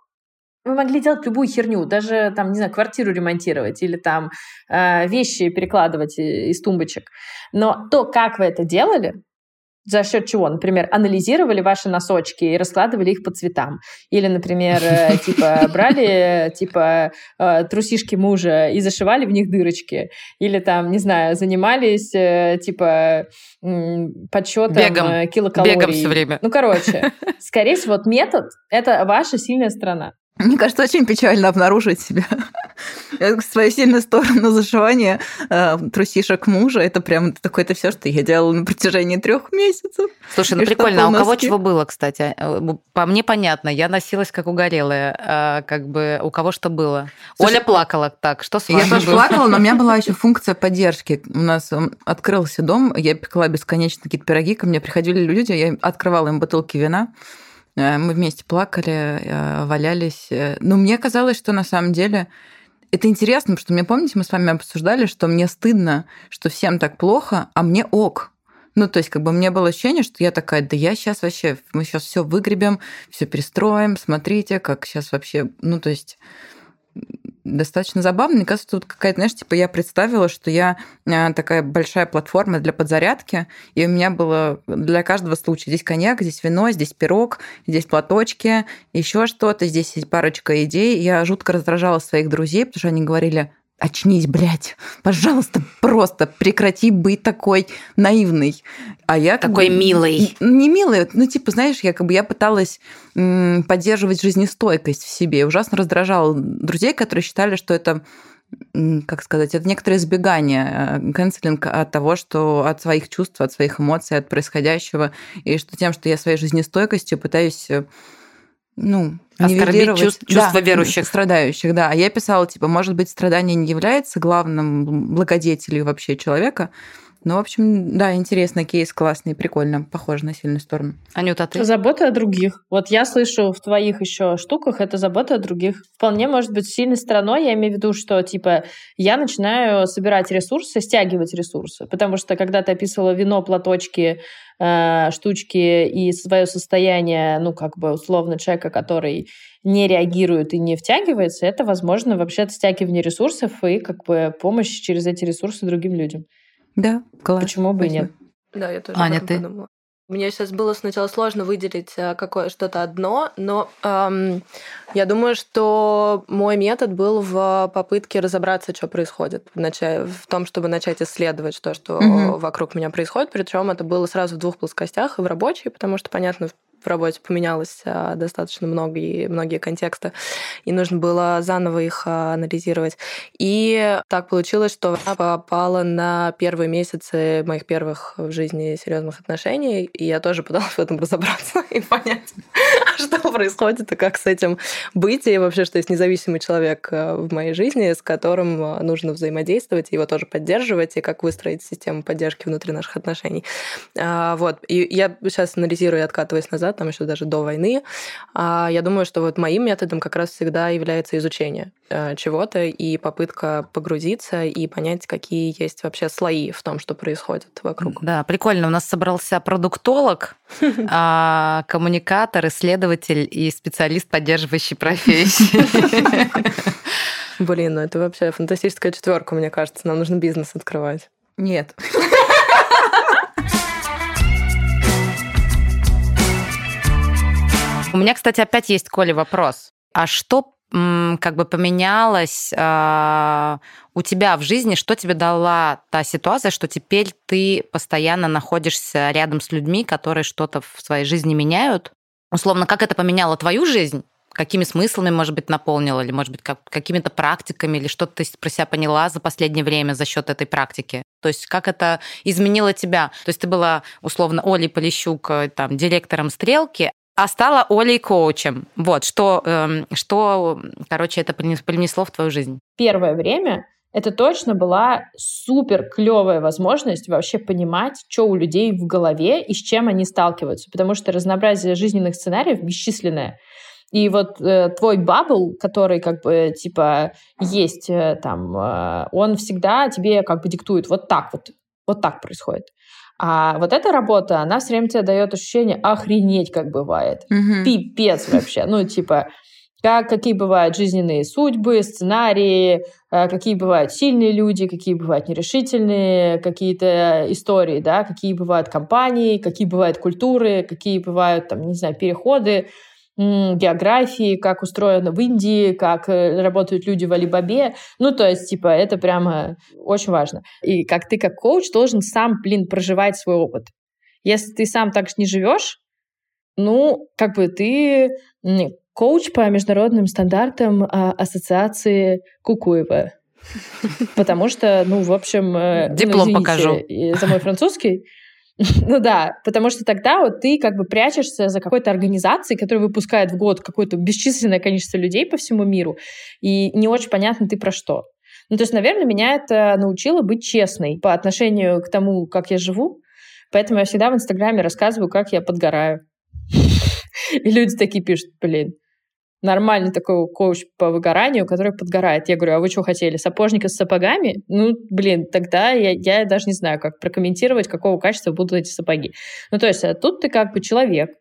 вы могли делать любую херню, даже там, не знаю, квартиру ремонтировать или там э, вещи перекладывать из тумбочек. Но то, как вы это делали, За счет чего? Например, анализировали ваши носочки и раскладывали их по цветам. Или, например, э, типа брали типа э, трусишки мужа и зашивали в них дырочки. Или там, не знаю, занимались э, типа подсчетом Бегом. килокалорий. Бегом все время. Ну, короче, скорее всего, вот метод — это ваша сильная сторона. Мне кажется, очень печально обнаружить себя. Свою сильную сторону зашивания э, трусишек мужа. Это прям такое то все, что я делала на протяжении трех месяцев. Слушай, ну прикольно. А у кого чего было, кстати? Э, по мне понятно. Я носилась как угорелая. А как бы у кого что было? Слушай, Оля плакала так. Что с вами Я тоже плакала, но у меня была еще функция поддержки. У нас открылся дом, я пекла бесконечно какие-то пироги, ко мне приходили люди, я открывала им бутылки вина, Э, мы вместе плакали, валялись. Но мне казалось, что на самом деле это интересно, потому что мне, помните, мы с вами обсуждали, что мне стыдно, что всем так плохо, а мне ок. Ну, то есть, как бы мне было ощущение, что я такая, да я сейчас вообще, мы сейчас все выгребем, все перестроим, смотрите, как сейчас вообще, ну, то есть достаточно забавно. Мне кажется, тут какая-то, знаешь, типа я представила, что я э, такая большая платформа для подзарядки, и у меня было для каждого случая здесь коньяк, здесь вино, здесь пирог, здесь платочки, еще что-то, здесь парочка идей. Я жутко раздражала своих друзей, потому что они говорили, очнись, блядь, пожалуйста, просто прекрати быть такой наивной. А я такой бы, милый. Не милый, ну типа, знаешь, я как бы я пыталась м, поддерживать жизнестойкость в себе. Ужасно раздражала друзей, которые считали, что это как сказать, это некоторое избегание, э, канцелинг от того, что от своих чувств, от своих эмоций, от происходящего, и что тем, что я своей жизнестойкостью пытаюсь э, ну, Оскорбить чувств, чувства да, верующих. Страдающих, да. А я писала, типа, может быть, страдание не является главным благодетелем вообще человека, ну, в общем, да, интересный кейс, классный, прикольно, похоже на сильную сторону. Анюта, ты? Забота о других. Вот я слышу в твоих еще штуках, это забота о других. Вполне может быть сильной стороной, я имею в виду, что, типа, я начинаю собирать ресурсы, стягивать ресурсы, потому что когда ты описывала вино, платочки, э, штучки и свое состояние, ну, как бы, условно, человека, который не реагирует и не втягивается, это, возможно, вообще стягивание ресурсов и, как бы, помощь через эти ресурсы другим людям. Да, класс. Почему бы и нет? Да, я тоже Аня, ты? подумала. Мне сейчас было сначала сложно выделить э, какое что-то одно, но эм, я думаю, что мой метод был в попытке разобраться, что происходит, в, начале, в том, чтобы начать исследовать то, что угу. вокруг меня происходит. Причем это было сразу в двух плоскостях, и в рабочей, потому что, понятно, в работе поменялось а, достаточно много и многие контексты, и нужно было заново их а, анализировать. И так получилось, что она попала на первые месяцы моих первых в жизни серьезных отношений, и я тоже пыталась в этом разобраться и понять, что происходит и как с этим быть, и вообще, что есть независимый человек а, в моей жизни, с которым нужно взаимодействовать, его тоже поддерживать, и как выстроить систему поддержки внутри наших отношений. Вот. И я сейчас анализирую и откатываясь назад, назад, там еще даже до войны. А я думаю, что вот моим методом как раз всегда является изучение э, чего-то и попытка погрузиться и понять, какие есть вообще слои в том, что происходит вокруг. Да, прикольно. У нас собрался продуктолог, а, коммуникатор, исследователь и специалист, поддерживающий профессии. Блин, ну это вообще фантастическая четверка, мне кажется. Нам нужно бизнес открывать. Нет. меня, кстати, опять есть, Коля, вопрос. А что как бы поменялось э, у тебя в жизни, что тебе дала та ситуация, что теперь ты постоянно находишься рядом с людьми, которые что-то в своей жизни меняют? Условно, как это поменяло твою жизнь? Какими смыслами, может быть, наполнило, или, может быть, как, какими-то практиками, или что-то ты про себя поняла за последнее время за счет этой практики? То есть как это изменило тебя? То есть ты была, условно, Олей Полищук, э, там, директором «Стрелки», а стала Олей коучем. Вот, что, эм, что, короче, это принесло в твою жизнь? Первое время это точно была супер клевая возможность вообще понимать, что у людей в голове и с чем они сталкиваются, потому что разнообразие жизненных сценариев бесчисленное. И вот э, твой бабл, который как бы типа есть э, там, э, он всегда тебе как бы диктует вот так вот, вот так происходит. А вот эта работа, она все время тебе дает ощущение охренеть, как бывает. Угу. Пипец вообще. Ну, типа, как, какие бывают жизненные судьбы, сценарии, э, какие бывают сильные люди, какие бывают нерешительные, какие-то истории, да, какие бывают компании, какие бывают культуры, какие бывают, там, не знаю, переходы, географии, как устроено в Индии, как э, работают люди в Алибабе. Ну, то есть, типа, это прямо очень важно. И как ты, как коуч, должен сам, блин, проживать свой опыт. Если ты сам так не живешь, ну, как бы ты коуч по международным стандартам а, ассоциации Кукуева. Потому что, ну, в общем... Э, ну, Диплом ну, покажу. За мой французский. Ну да, потому что тогда вот ты как бы прячешься за какой-то организацией, которая выпускает в год какое-то бесчисленное количество людей по всему миру, и не очень понятно ты про что. Ну, то есть, наверное, меня это научило быть честной по отношению к тому, как я живу. Поэтому я всегда в Инстаграме рассказываю, как я подгораю. И люди такие пишут, блин, нормальный такой коуч по выгоранию, который подгорает. Я говорю, а вы что хотели, сапожника с сапогами? Ну, блин, тогда я, я даже не знаю, как прокомментировать, какого качества будут эти сапоги. Ну, то есть а тут ты как бы человек,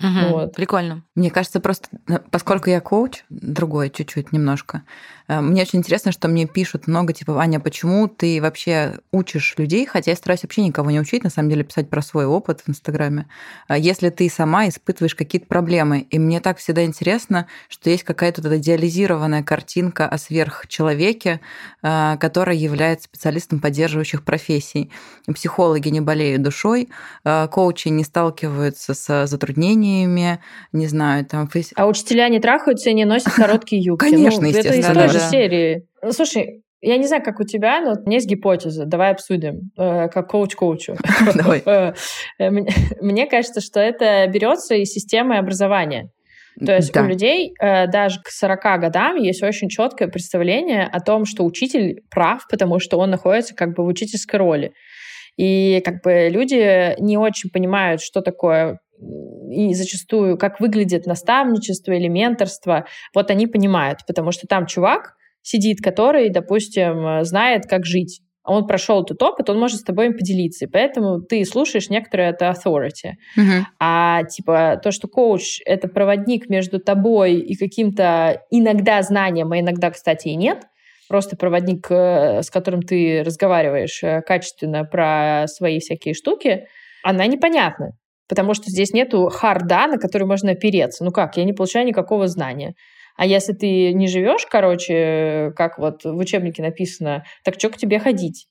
Угу, вот. Прикольно. Мне кажется, просто э, поскольку я коуч, другой чуть-чуть немножко, э, мне очень интересно, что мне пишут много, типа, Аня, почему ты вообще учишь людей, хотя я стараюсь вообще никого не учить, на самом деле писать про свой опыт в Инстаграме, а если ты сама испытываешь какие-то проблемы. И мне так всегда интересно, что есть какая-то вот идеализированная картинка о сверхчеловеке, э, который является специалистом поддерживающих профессий. Психологи не болеют душой, коучи не сталкиваются с затруднениями, не знаю, там... А учителя не трахаются и не носят короткие юбки. Конечно, ну, естественно. Это из той же серии. Ну, слушай, я не знаю, как у тебя, но у меня есть гипотеза. Давай обсудим, э, как коуч коучу. Давай. Э, мне кажется, что это берется из системы образования. То есть да. у людей э, даже к 40 годам есть очень четкое представление о том, что учитель прав, потому что он находится как бы в учительской роли. И как бы люди не очень понимают, что такое и зачастую, как выглядит наставничество или менторство, вот они понимают, потому что там чувак сидит, который, допустим, знает, как жить. Он прошел этот опыт, он может с тобой им поделиться. И поэтому ты слушаешь некоторое это authority. Uh-huh. А типа то, что коуч — это проводник между тобой и каким-то иногда знанием, а иногда, кстати, и нет, просто проводник, э, с которым ты разговариваешь э, качественно про свои всякие штуки, она непонятна потому что здесь нету харда, на который можно опереться. Ну как, я не получаю никакого знания. А если ты не живешь, короче, как вот в учебнике написано, так что к тебе ходить?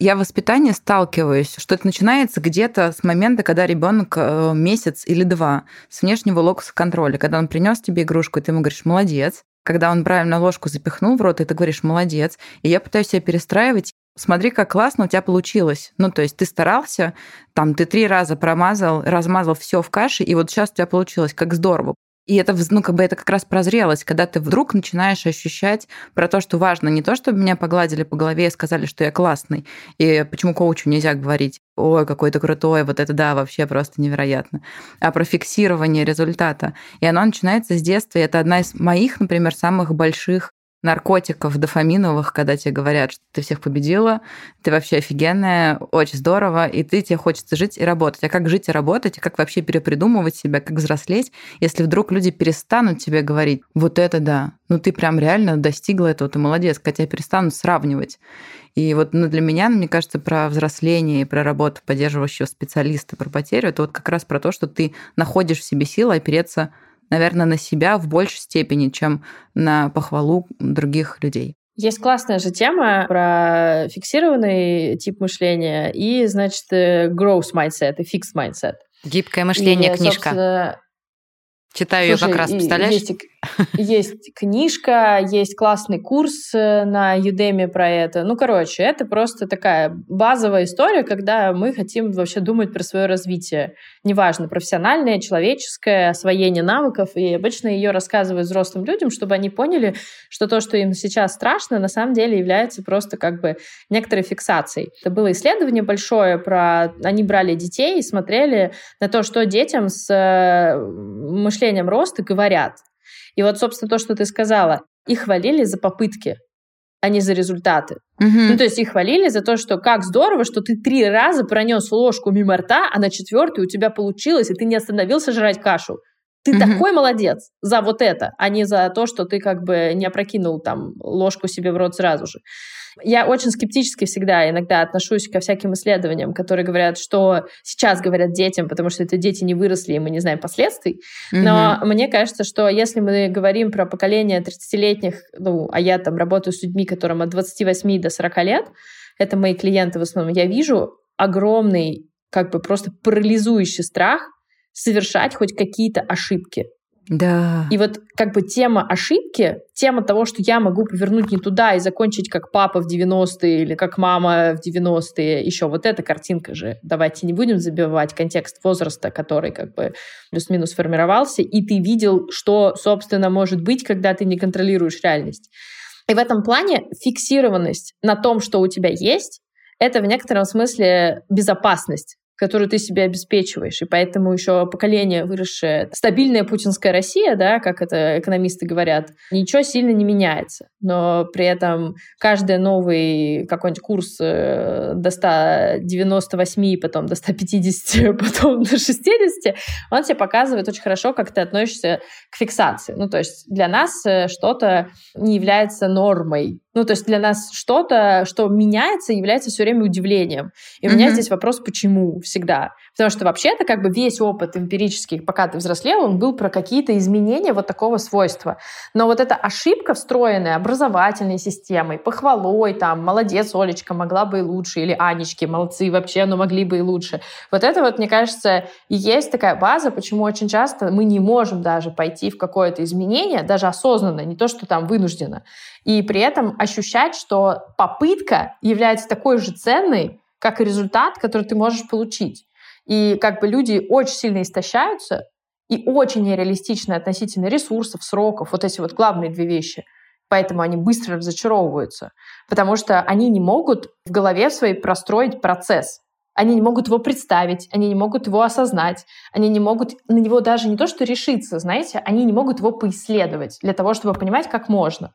Я в воспитании сталкиваюсь, что это начинается где-то с момента, когда ребенок э, месяц или два с внешнего локуса контроля, когда он принес тебе игрушку, и ты ему говоришь молодец, когда он правильно ложку запихнул в рот, и ты говоришь молодец. И я пытаюсь себя перестраивать смотри, как классно у тебя получилось. Ну, то есть ты старался, там, ты три раза промазал, размазал все в каше, и вот сейчас у тебя получилось, как здорово. И это, ну, как бы это как раз прозрелость, когда ты вдруг начинаешь ощущать про то, что важно не то, чтобы меня погладили по голове и сказали, что я классный, и почему коучу нельзя говорить, ой, какой то крутой, вот это да, вообще просто невероятно, а про фиксирование результата. И оно начинается с детства, и это одна из моих, например, самых больших наркотиков дофаминовых, когда тебе говорят, что ты всех победила, ты вообще офигенная, очень здорово, и ты тебе хочется жить и работать. А как жить и работать, и как вообще перепридумывать себя, как взрослеть, если вдруг люди перестанут тебе говорить, вот это да, ну ты прям реально достигла этого, ты молодец, хотя перестанут сравнивать. И вот ну, для меня, мне кажется, про взросление и про работу поддерживающего специалиста, про потерю, это вот как раз про то, что ты находишь в себе силы опереться наверное, на себя в большей степени, чем на похвалу других людей. Есть классная же тема про фиксированный тип мышления и, значит, э, growth mindset и fixed mindset. Гибкое мышление, и, книжка. Читаю Слушай, ее как раз, представляешь? Есть, есть книжка, есть классный курс э, на Udemy про это. Ну, короче, это просто такая базовая история, когда мы хотим вообще думать про свое развитие. Неважно, профессиональное, человеческое, освоение навыков. И обычно ее рассказывают взрослым людям, чтобы они поняли, что то, что им сейчас страшно, на самом деле является просто как бы некоторой фиксацией. Это было исследование большое про... Они брали детей и смотрели на то, что детям с э, мышлением роста говорят. И вот, собственно, то, что ты сказала, их хвалили за попытки, а не за результаты. Угу. Ну, то есть их хвалили за то, что как здорово, что ты три раза пронес ложку мимо рта, а на четвертый у тебя получилось, и ты не остановился жрать кашу. Ты mm такой молодец за вот это, а не за то, что ты как бы не опрокинул там ложку себе в рот сразу же. Я очень скептически всегда иногда отношусь ко всяким исследованиям, которые говорят, что сейчас говорят детям, потому что это дети не выросли, и мы не знаем последствий. Mm-hmm. Но мне кажется, что если мы говорим про поколение 30-летних, ну, а я там работаю с людьми, которым от 28 до 40 лет, это мои клиенты в основном, я вижу огромный, как бы просто парализующий страх совершать хоть какие-то ошибки. Да. И вот как бы тема ошибки, тема того, что я могу повернуть не туда и закончить как папа в 90-е или как мама в 90-е, еще вот эта картинка же. Давайте не будем забивать контекст возраста, который как бы плюс-минус формировался, и ты видел, что, собственно, может быть, когда ты не контролируешь реальность. И в этом плане фиксированность на том, что у тебя есть, это в некотором смысле безопасность которую ты себе обеспечиваешь. И поэтому еще поколение, выросшее стабильная путинская Россия, да, как это экономисты говорят, ничего сильно не меняется. Но при этом каждый новый какой-нибудь курс э, до 198, потом до 150, потом до 60, он тебе показывает очень хорошо, как ты относишься к фиксации. Ну, то есть для нас э, что-то не является нормой. Ну, то есть для нас что-то, что меняется, является все время удивлением. И у mm-hmm. меня здесь вопрос, почему? всегда. Потому что вообще-то как бы весь опыт эмпирический, пока ты взрослел, он был про какие-то изменения вот такого свойства. Но вот эта ошибка, встроенная образовательной системой, похвалой, там, молодец, Олечка, могла бы и лучше, или Анечки, молодцы вообще, но могли бы и лучше. Вот это вот, мне кажется, и есть такая база, почему очень часто мы не можем даже пойти в какое-то изменение, даже осознанно, не то, что там вынужденно, и при этом ощущать, что попытка является такой же ценной, как и результат, который ты можешь получить. И как бы люди очень сильно истощаются и очень нереалистичны относительно ресурсов, сроков, вот эти вот главные две вещи. Поэтому они быстро разочаровываются, потому что они не могут в голове своей простроить процесс. Они не могут его представить, они не могут его осознать, они не могут на него даже не то что решиться, знаете, они не могут его поисследовать для того, чтобы понимать, как можно.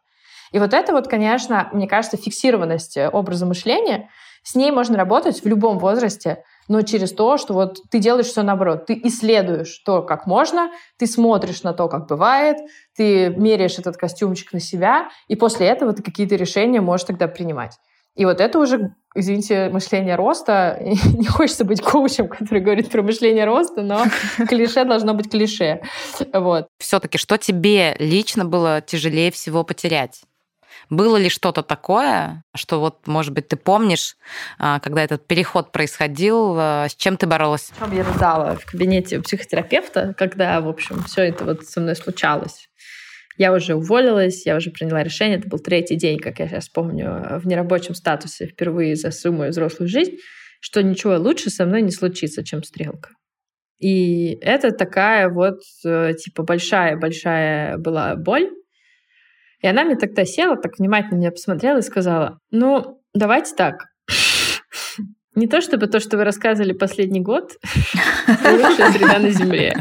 И вот это вот, конечно, мне кажется, фиксированность образа мышления, с ней можно работать в любом возрасте, но через то, что вот ты делаешь все наоборот. Ты исследуешь то, как можно, ты смотришь на то, как бывает, ты меряешь этот костюмчик на себя, и после этого ты какие-то решения можешь тогда принимать. И вот это уже, извините, мышление роста. Не хочется быть коучем, который говорит про мышление роста, но клише должно быть клише. Вот. Все-таки что тебе лично было тяжелее всего потерять? Было ли что-то такое, что вот, может быть, ты помнишь, а, когда этот переход происходил, а, с чем ты боролась? Я рыдала в кабинете у психотерапевта, когда, в общем, все это вот со мной случалось. Я уже уволилась, я уже приняла решение. Это был третий день, как я сейчас помню, в нерабочем статусе впервые за всю мою взрослую жизнь, что ничего лучше со мной не случится, чем стрелка. И это такая вот, э, типа, большая-большая была боль, и она мне тогда села, так внимательно меня посмотрела и сказала, ну, давайте так. Не то чтобы то, что вы рассказывали последний год, лучшая среда на Земле.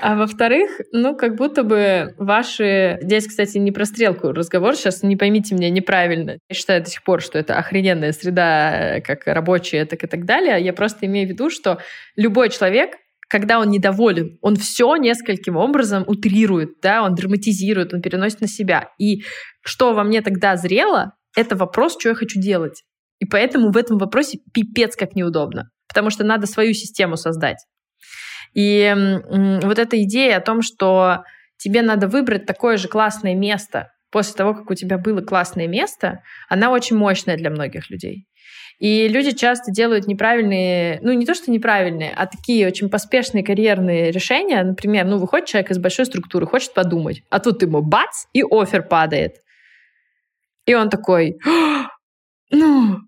А во-вторых, ну, как будто бы ваши... Здесь, кстати, не про стрелку разговор, сейчас не поймите меня неправильно. Я считаю до сих пор, что это охрененная среда, как рабочая, так и так далее. Я просто имею в виду, что любой человек когда он недоволен, он все нескольким образом утрирует, да, он драматизирует, он переносит на себя. И что во мне тогда зрело, это вопрос, что я хочу делать. И поэтому в этом вопросе пипец как неудобно, потому что надо свою систему создать. И вот эта идея о том, что тебе надо выбрать такое же классное место после того, как у тебя было классное место, она очень мощная для многих людей. И люди часто делают неправильные, ну не то, что неправильные, а такие очень поспешные карьерные решения. Например, ну выходит человек из большой структуры, хочет подумать, а тут ему бац, и офер падает. И он такой, ну,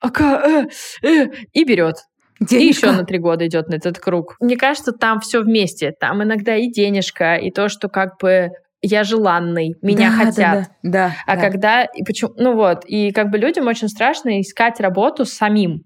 а э, э, и берет. Денежка. И еще на три года идет на этот круг. Мне кажется, там все вместе. Там иногда и денежка, и то, что как бы я желанный, меня да, хотят. Да, да, да, а да. когда, и почему, ну вот, и как бы людям очень страшно искать работу самим.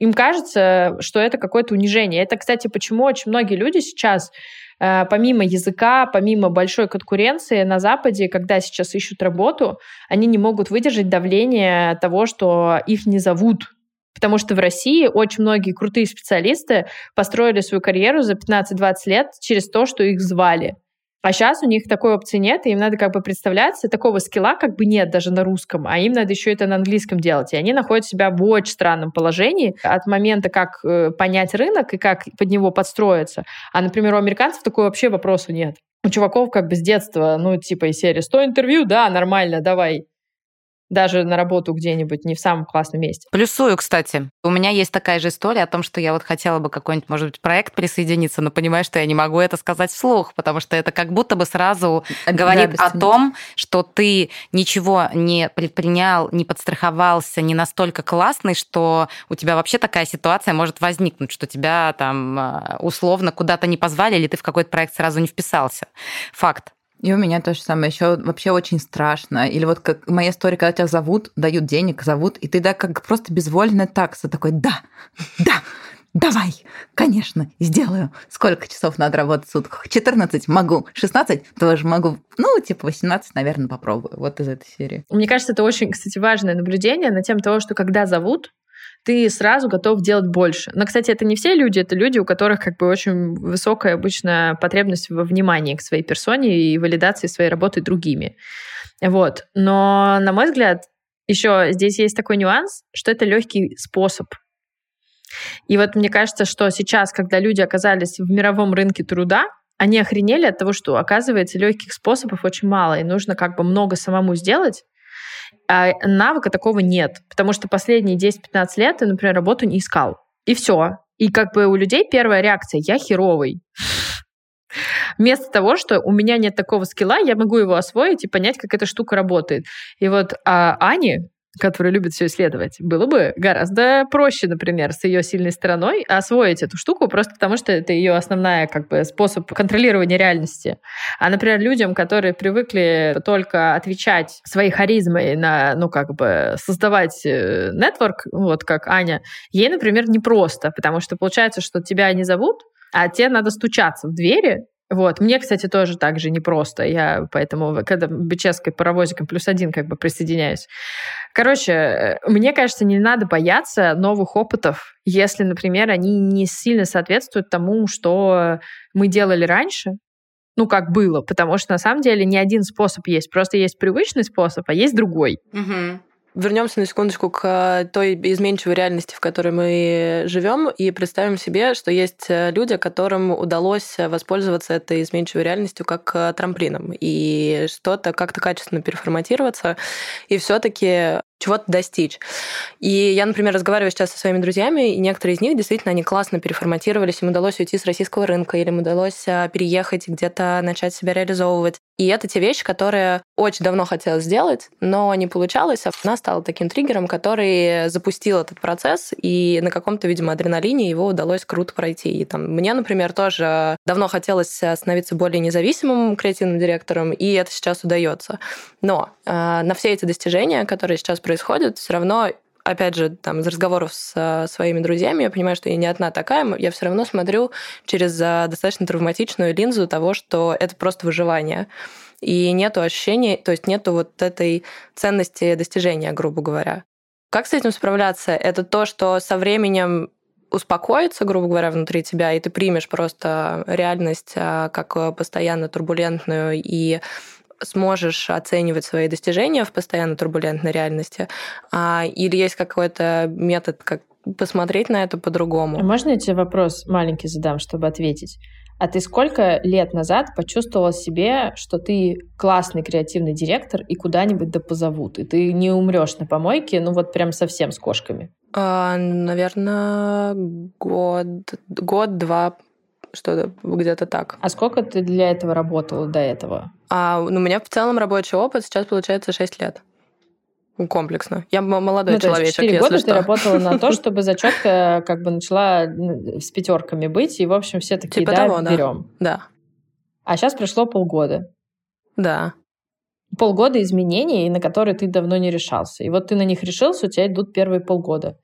Им кажется, что это какое-то унижение. Это, кстати, почему очень многие люди сейчас, э, помимо языка, помимо большой конкуренции на Западе, когда сейчас ищут работу, они не могут выдержать давление того, что их не зовут Потому что в России очень многие крутые специалисты построили свою карьеру за 15-20 лет через то, что их звали. А сейчас у них такой опции нет, и им надо как бы представляться, такого скилла как бы нет даже на русском, а им надо еще это на английском делать. И они находят себя в очень странном положении от момента, как э, понять рынок и как под него подстроиться. А, например, у американцев такого вообще вопроса нет. У чуваков как бы с детства, ну, типа из серии 100 интервью, да, нормально, давай даже на работу где-нибудь не в самом классном месте. Плюсую, кстати. У меня есть такая же история о том, что я вот хотела бы какой-нибудь, может быть, проект присоединиться, но понимаю, что я не могу это сказать вслух, потому что это как будто бы сразу говорит о том, что ты ничего не предпринял, не подстраховался, не настолько классный, что у тебя вообще такая ситуация может возникнуть, что тебя там а, условно куда-то не позвали, или ты в какой-то проект сразу не вписался. Факт. И у меня то же самое. Еще вообще очень страшно. Или вот как моя история, когда тебя зовут, дают денег, зовут, и ты да как просто безвольная такса такой, да, да, давай, конечно, сделаю. Сколько часов надо работать в сутках? 14 могу, 16 тоже могу. Ну, типа 18, наверное, попробую. Вот из этой серии. Мне кажется, это очень, кстати, важное наблюдение на тем того, что когда зовут, ты сразу готов делать больше. Но, кстати, это не все люди, это люди, у которых как бы очень высокая обычно потребность во внимании к своей персоне и валидации своей работы другими. Вот. Но, на мой взгляд, еще здесь есть такой нюанс, что это легкий способ. И вот мне кажется, что сейчас, когда люди оказались в мировом рынке труда, они охренели от того, что, оказывается, легких способов очень мало, и нужно как бы много самому сделать, а навыка такого нет, потому что последние 10-15 лет ты, например, работу не искал. И все. И как бы у людей первая реакция «я херовый». Вместо того, что у меня нет такого скилла, я могу его освоить и понять, как эта штука работает. И вот а Ане, который любит все исследовать, было бы гораздо проще, например, с ее сильной стороной освоить эту штуку, просто потому что это ее основная как бы способ контролирования реальности. А, например, людям, которые привыкли только отвечать своей харизмой на, ну, как бы создавать э, нетворк, вот как Аня, ей, например, непросто, потому что получается, что тебя не зовут, а тебе надо стучаться в двери, вот. Мне, кстати, тоже так же непросто. Я поэтому, когда Бической паровозиком плюс один как бы присоединяюсь. Короче, э, мне кажется, не надо бояться новых опытов, если, например, они не сильно соответствуют тому, что мы делали раньше, ну, как было, потому что на самом деле не один способ есть, просто есть привычный способ, а есть другой. Угу. Вернемся на секундочку к э, той изменчивой реальности, в которой мы живем, и представим себе, что есть э, люди, которым удалось воспользоваться этой изменчивой реальностью как э, трамплином, и что-то как-то качественно переформатироваться, и все-таки чего-то достичь. И я, например, разговариваю сейчас со своими друзьями, и некоторые из них действительно они классно переформатировались, им удалось уйти с российского рынка, или им удалось а, переехать, где-то начать себя реализовывать. И это те вещи, которые очень давно хотела сделать, но не получалось. А она стала таким триггером, который запустил этот процесс, и на каком-то, видимо, адреналине его удалось круто пройти. И там мне, например, тоже давно хотелось становиться более независимым креативным директором, и это сейчас удается. Но э, на все эти достижения, которые сейчас происходит, все равно опять же, там, из разговоров с своими друзьями, я понимаю, что я не одна такая, я все равно смотрю через а, достаточно травматичную линзу того, что это просто выживание. И нету ощущения, то есть нету вот этой ценности достижения, грубо говоря. Как с этим справляться? Это то, что со временем успокоится, грубо говоря, внутри тебя, и ты примешь просто реальность а, как постоянно турбулентную и сможешь оценивать свои достижения в постоянно турбулентной реальности, а, или есть какой-то метод, как посмотреть на это по-другому. А можно я тебе вопрос маленький задам, чтобы ответить? А ты сколько лет назад почувствовала себе, что ты классный креативный директор и куда-нибудь да позовут, и ты не умрешь на помойке, ну вот прям совсем с кошками? А, наверное, год, год-два что-то где-то так. А сколько ты для этого работала до этого? А, ну, у меня в целом рабочий опыт сейчас получается 6 лет. Комплексно. Я молодой ну, человечек, 4 года что. ты работала на то, чтобы зачетка как бы начала с пятерками быть, и, в общем, все такие, типа да, того, берем. Да. А сейчас прошло полгода. Да. Полгода изменений, на которые ты давно не решался. И вот ты на них решился, у тебя идут первые полгода.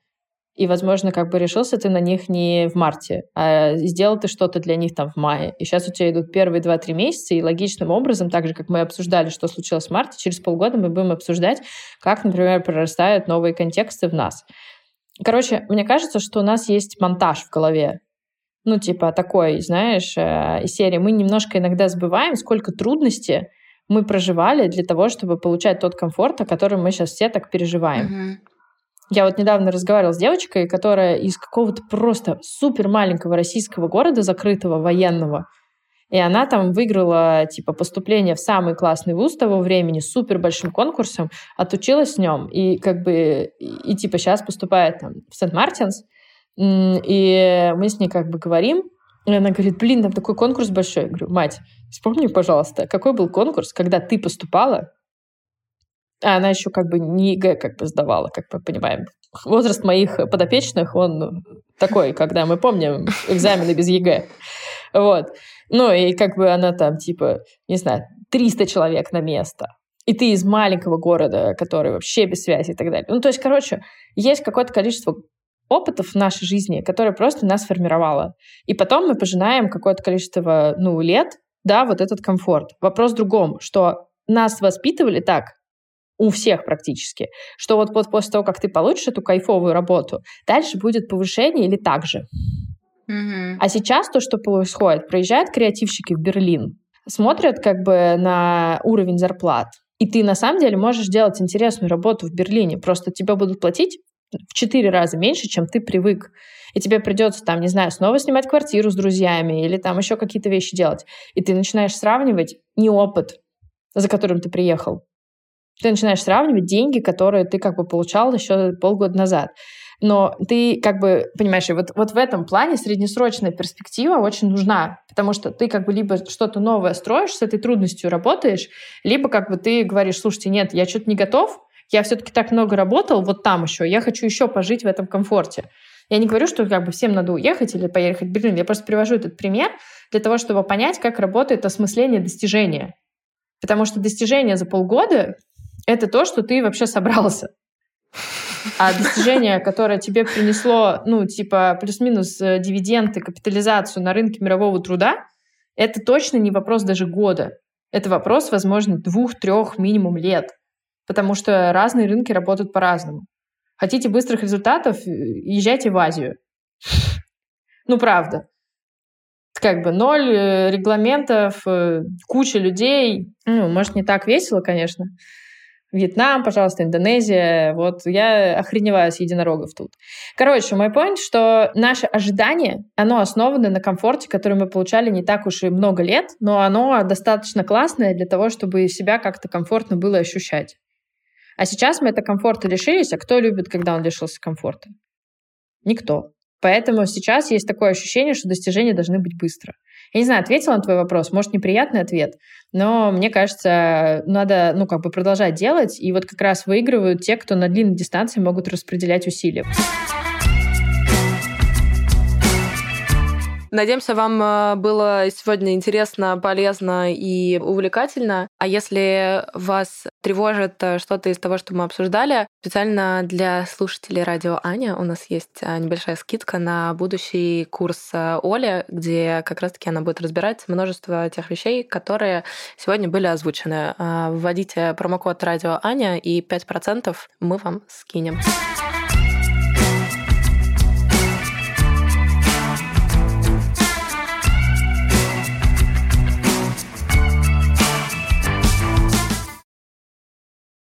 И, возможно, как бы решился ты на них не в марте, а сделал ты что-то для них там в мае. И сейчас у тебя идут первые 2-3 месяца, и логичным образом, так же, как мы обсуждали, что случилось в марте, через полгода мы будем обсуждать, как, например, прорастают новые контексты в нас. Короче, мне кажется, что у нас есть монтаж в голове. Ну, типа такой, знаешь, э, из серии. Мы немножко иногда забываем, сколько трудностей мы проживали для того, чтобы получать тот комфорт, о котором мы сейчас все так переживаем. Mm-hmm. Я вот недавно разговаривала с девочкой, которая из какого-то просто супер маленького российского города, закрытого, военного, и она там выиграла, типа, поступление в самый классный вуз того времени с супер большим конкурсом, отучилась в нем, и как бы, и, и типа сейчас поступает там в Сент-Мартинс, и мы с ней как бы говорим, и она говорит, блин, там такой конкурс большой. Я говорю, мать, вспомни, пожалуйста, какой был конкурс, когда ты поступала, а она еще как бы не ЕГЭ как бы сдавала, как мы понимаем. Возраст моих подопечных, он такой, когда мы помним экзамены без ЕГЭ. Вот. Ну, и как бы она там, типа, не знаю, 300 человек на место. И ты из маленького города, который вообще без связи и так далее. Ну, то есть, короче, есть какое-то количество опытов в нашей жизни, которое просто нас формировало. И потом мы пожинаем какое-то количество, ну, лет, да, вот этот комфорт. Вопрос в другом, что нас воспитывали так, у всех практически, что вот, вот после того, как ты получишь эту кайфовую работу, дальше будет повышение или так же. Mm-hmm. А сейчас то, что происходит, приезжают креативщики в Берлин, смотрят как бы на уровень зарплат, и ты на самом деле можешь делать интересную работу в Берлине, просто тебе будут платить в четыре раза меньше, чем ты привык. И тебе придется там, не знаю, снова снимать квартиру с друзьями или там еще какие-то вещи делать. И ты начинаешь сравнивать не опыт, за которым ты приехал. Ты начинаешь сравнивать деньги, которые ты как бы получал еще полгода назад. Но ты как бы понимаешь, вот, вот в этом плане среднесрочная перспектива очень нужна, потому что ты как бы либо что-то новое строишь, с этой трудностью работаешь, либо как бы ты говоришь, слушайте, нет, я что-то не готов, я все-таки так много работал, вот там еще, я хочу еще пожить в этом комфорте. Я не говорю, что как бы всем надо уехать или поехать в Берлин. Я просто привожу этот пример для того, чтобы понять, как работает осмысление достижения. Потому что достижение за полгода — это то, что ты вообще собрался. А достижение, которое тебе принесло, ну, типа, плюс-минус э, дивиденды, капитализацию на рынке мирового труда, это точно не вопрос даже года. Это вопрос, возможно, двух-трех минимум лет потому что разные рынки работают по-разному. Хотите быстрых результатов, э, езжайте в Азию. Ну, правда. Как бы ноль э, регламентов, куча людей. Ну, может, не так весело, конечно. Вьетнам, пожалуйста, Индонезия. Вот я охреневаю с единорогов тут. Короче, мой point, что наше ожидание, оно основано на комфорте, который мы получали не так уж и много лет, но оно достаточно классное для того, чтобы себя как-то комфортно было ощущать. А сейчас мы это комфорта лишились, а кто любит, когда он лишился комфорта? Никто. Поэтому сейчас есть такое ощущение, что достижения должны быть быстро. Я не знаю, ответила на твой вопрос, может, неприятный ответ, но мне кажется, надо, ну, как бы продолжать делать, и вот как раз выигрывают те, кто на длинной дистанции могут распределять усилия. Надеемся, вам э, было сегодня интересно, полезно и увлекательно. А если вас тревожит э, что-то из того, что мы обсуждали, специально для слушателей радио Аня у нас есть э, небольшая скидка на будущий курс Оли, где как раз-таки она будет разбирать множество тех вещей, которые сегодня были озвучены. Вводите промокод радио Аня, и 5% мы вам скинем.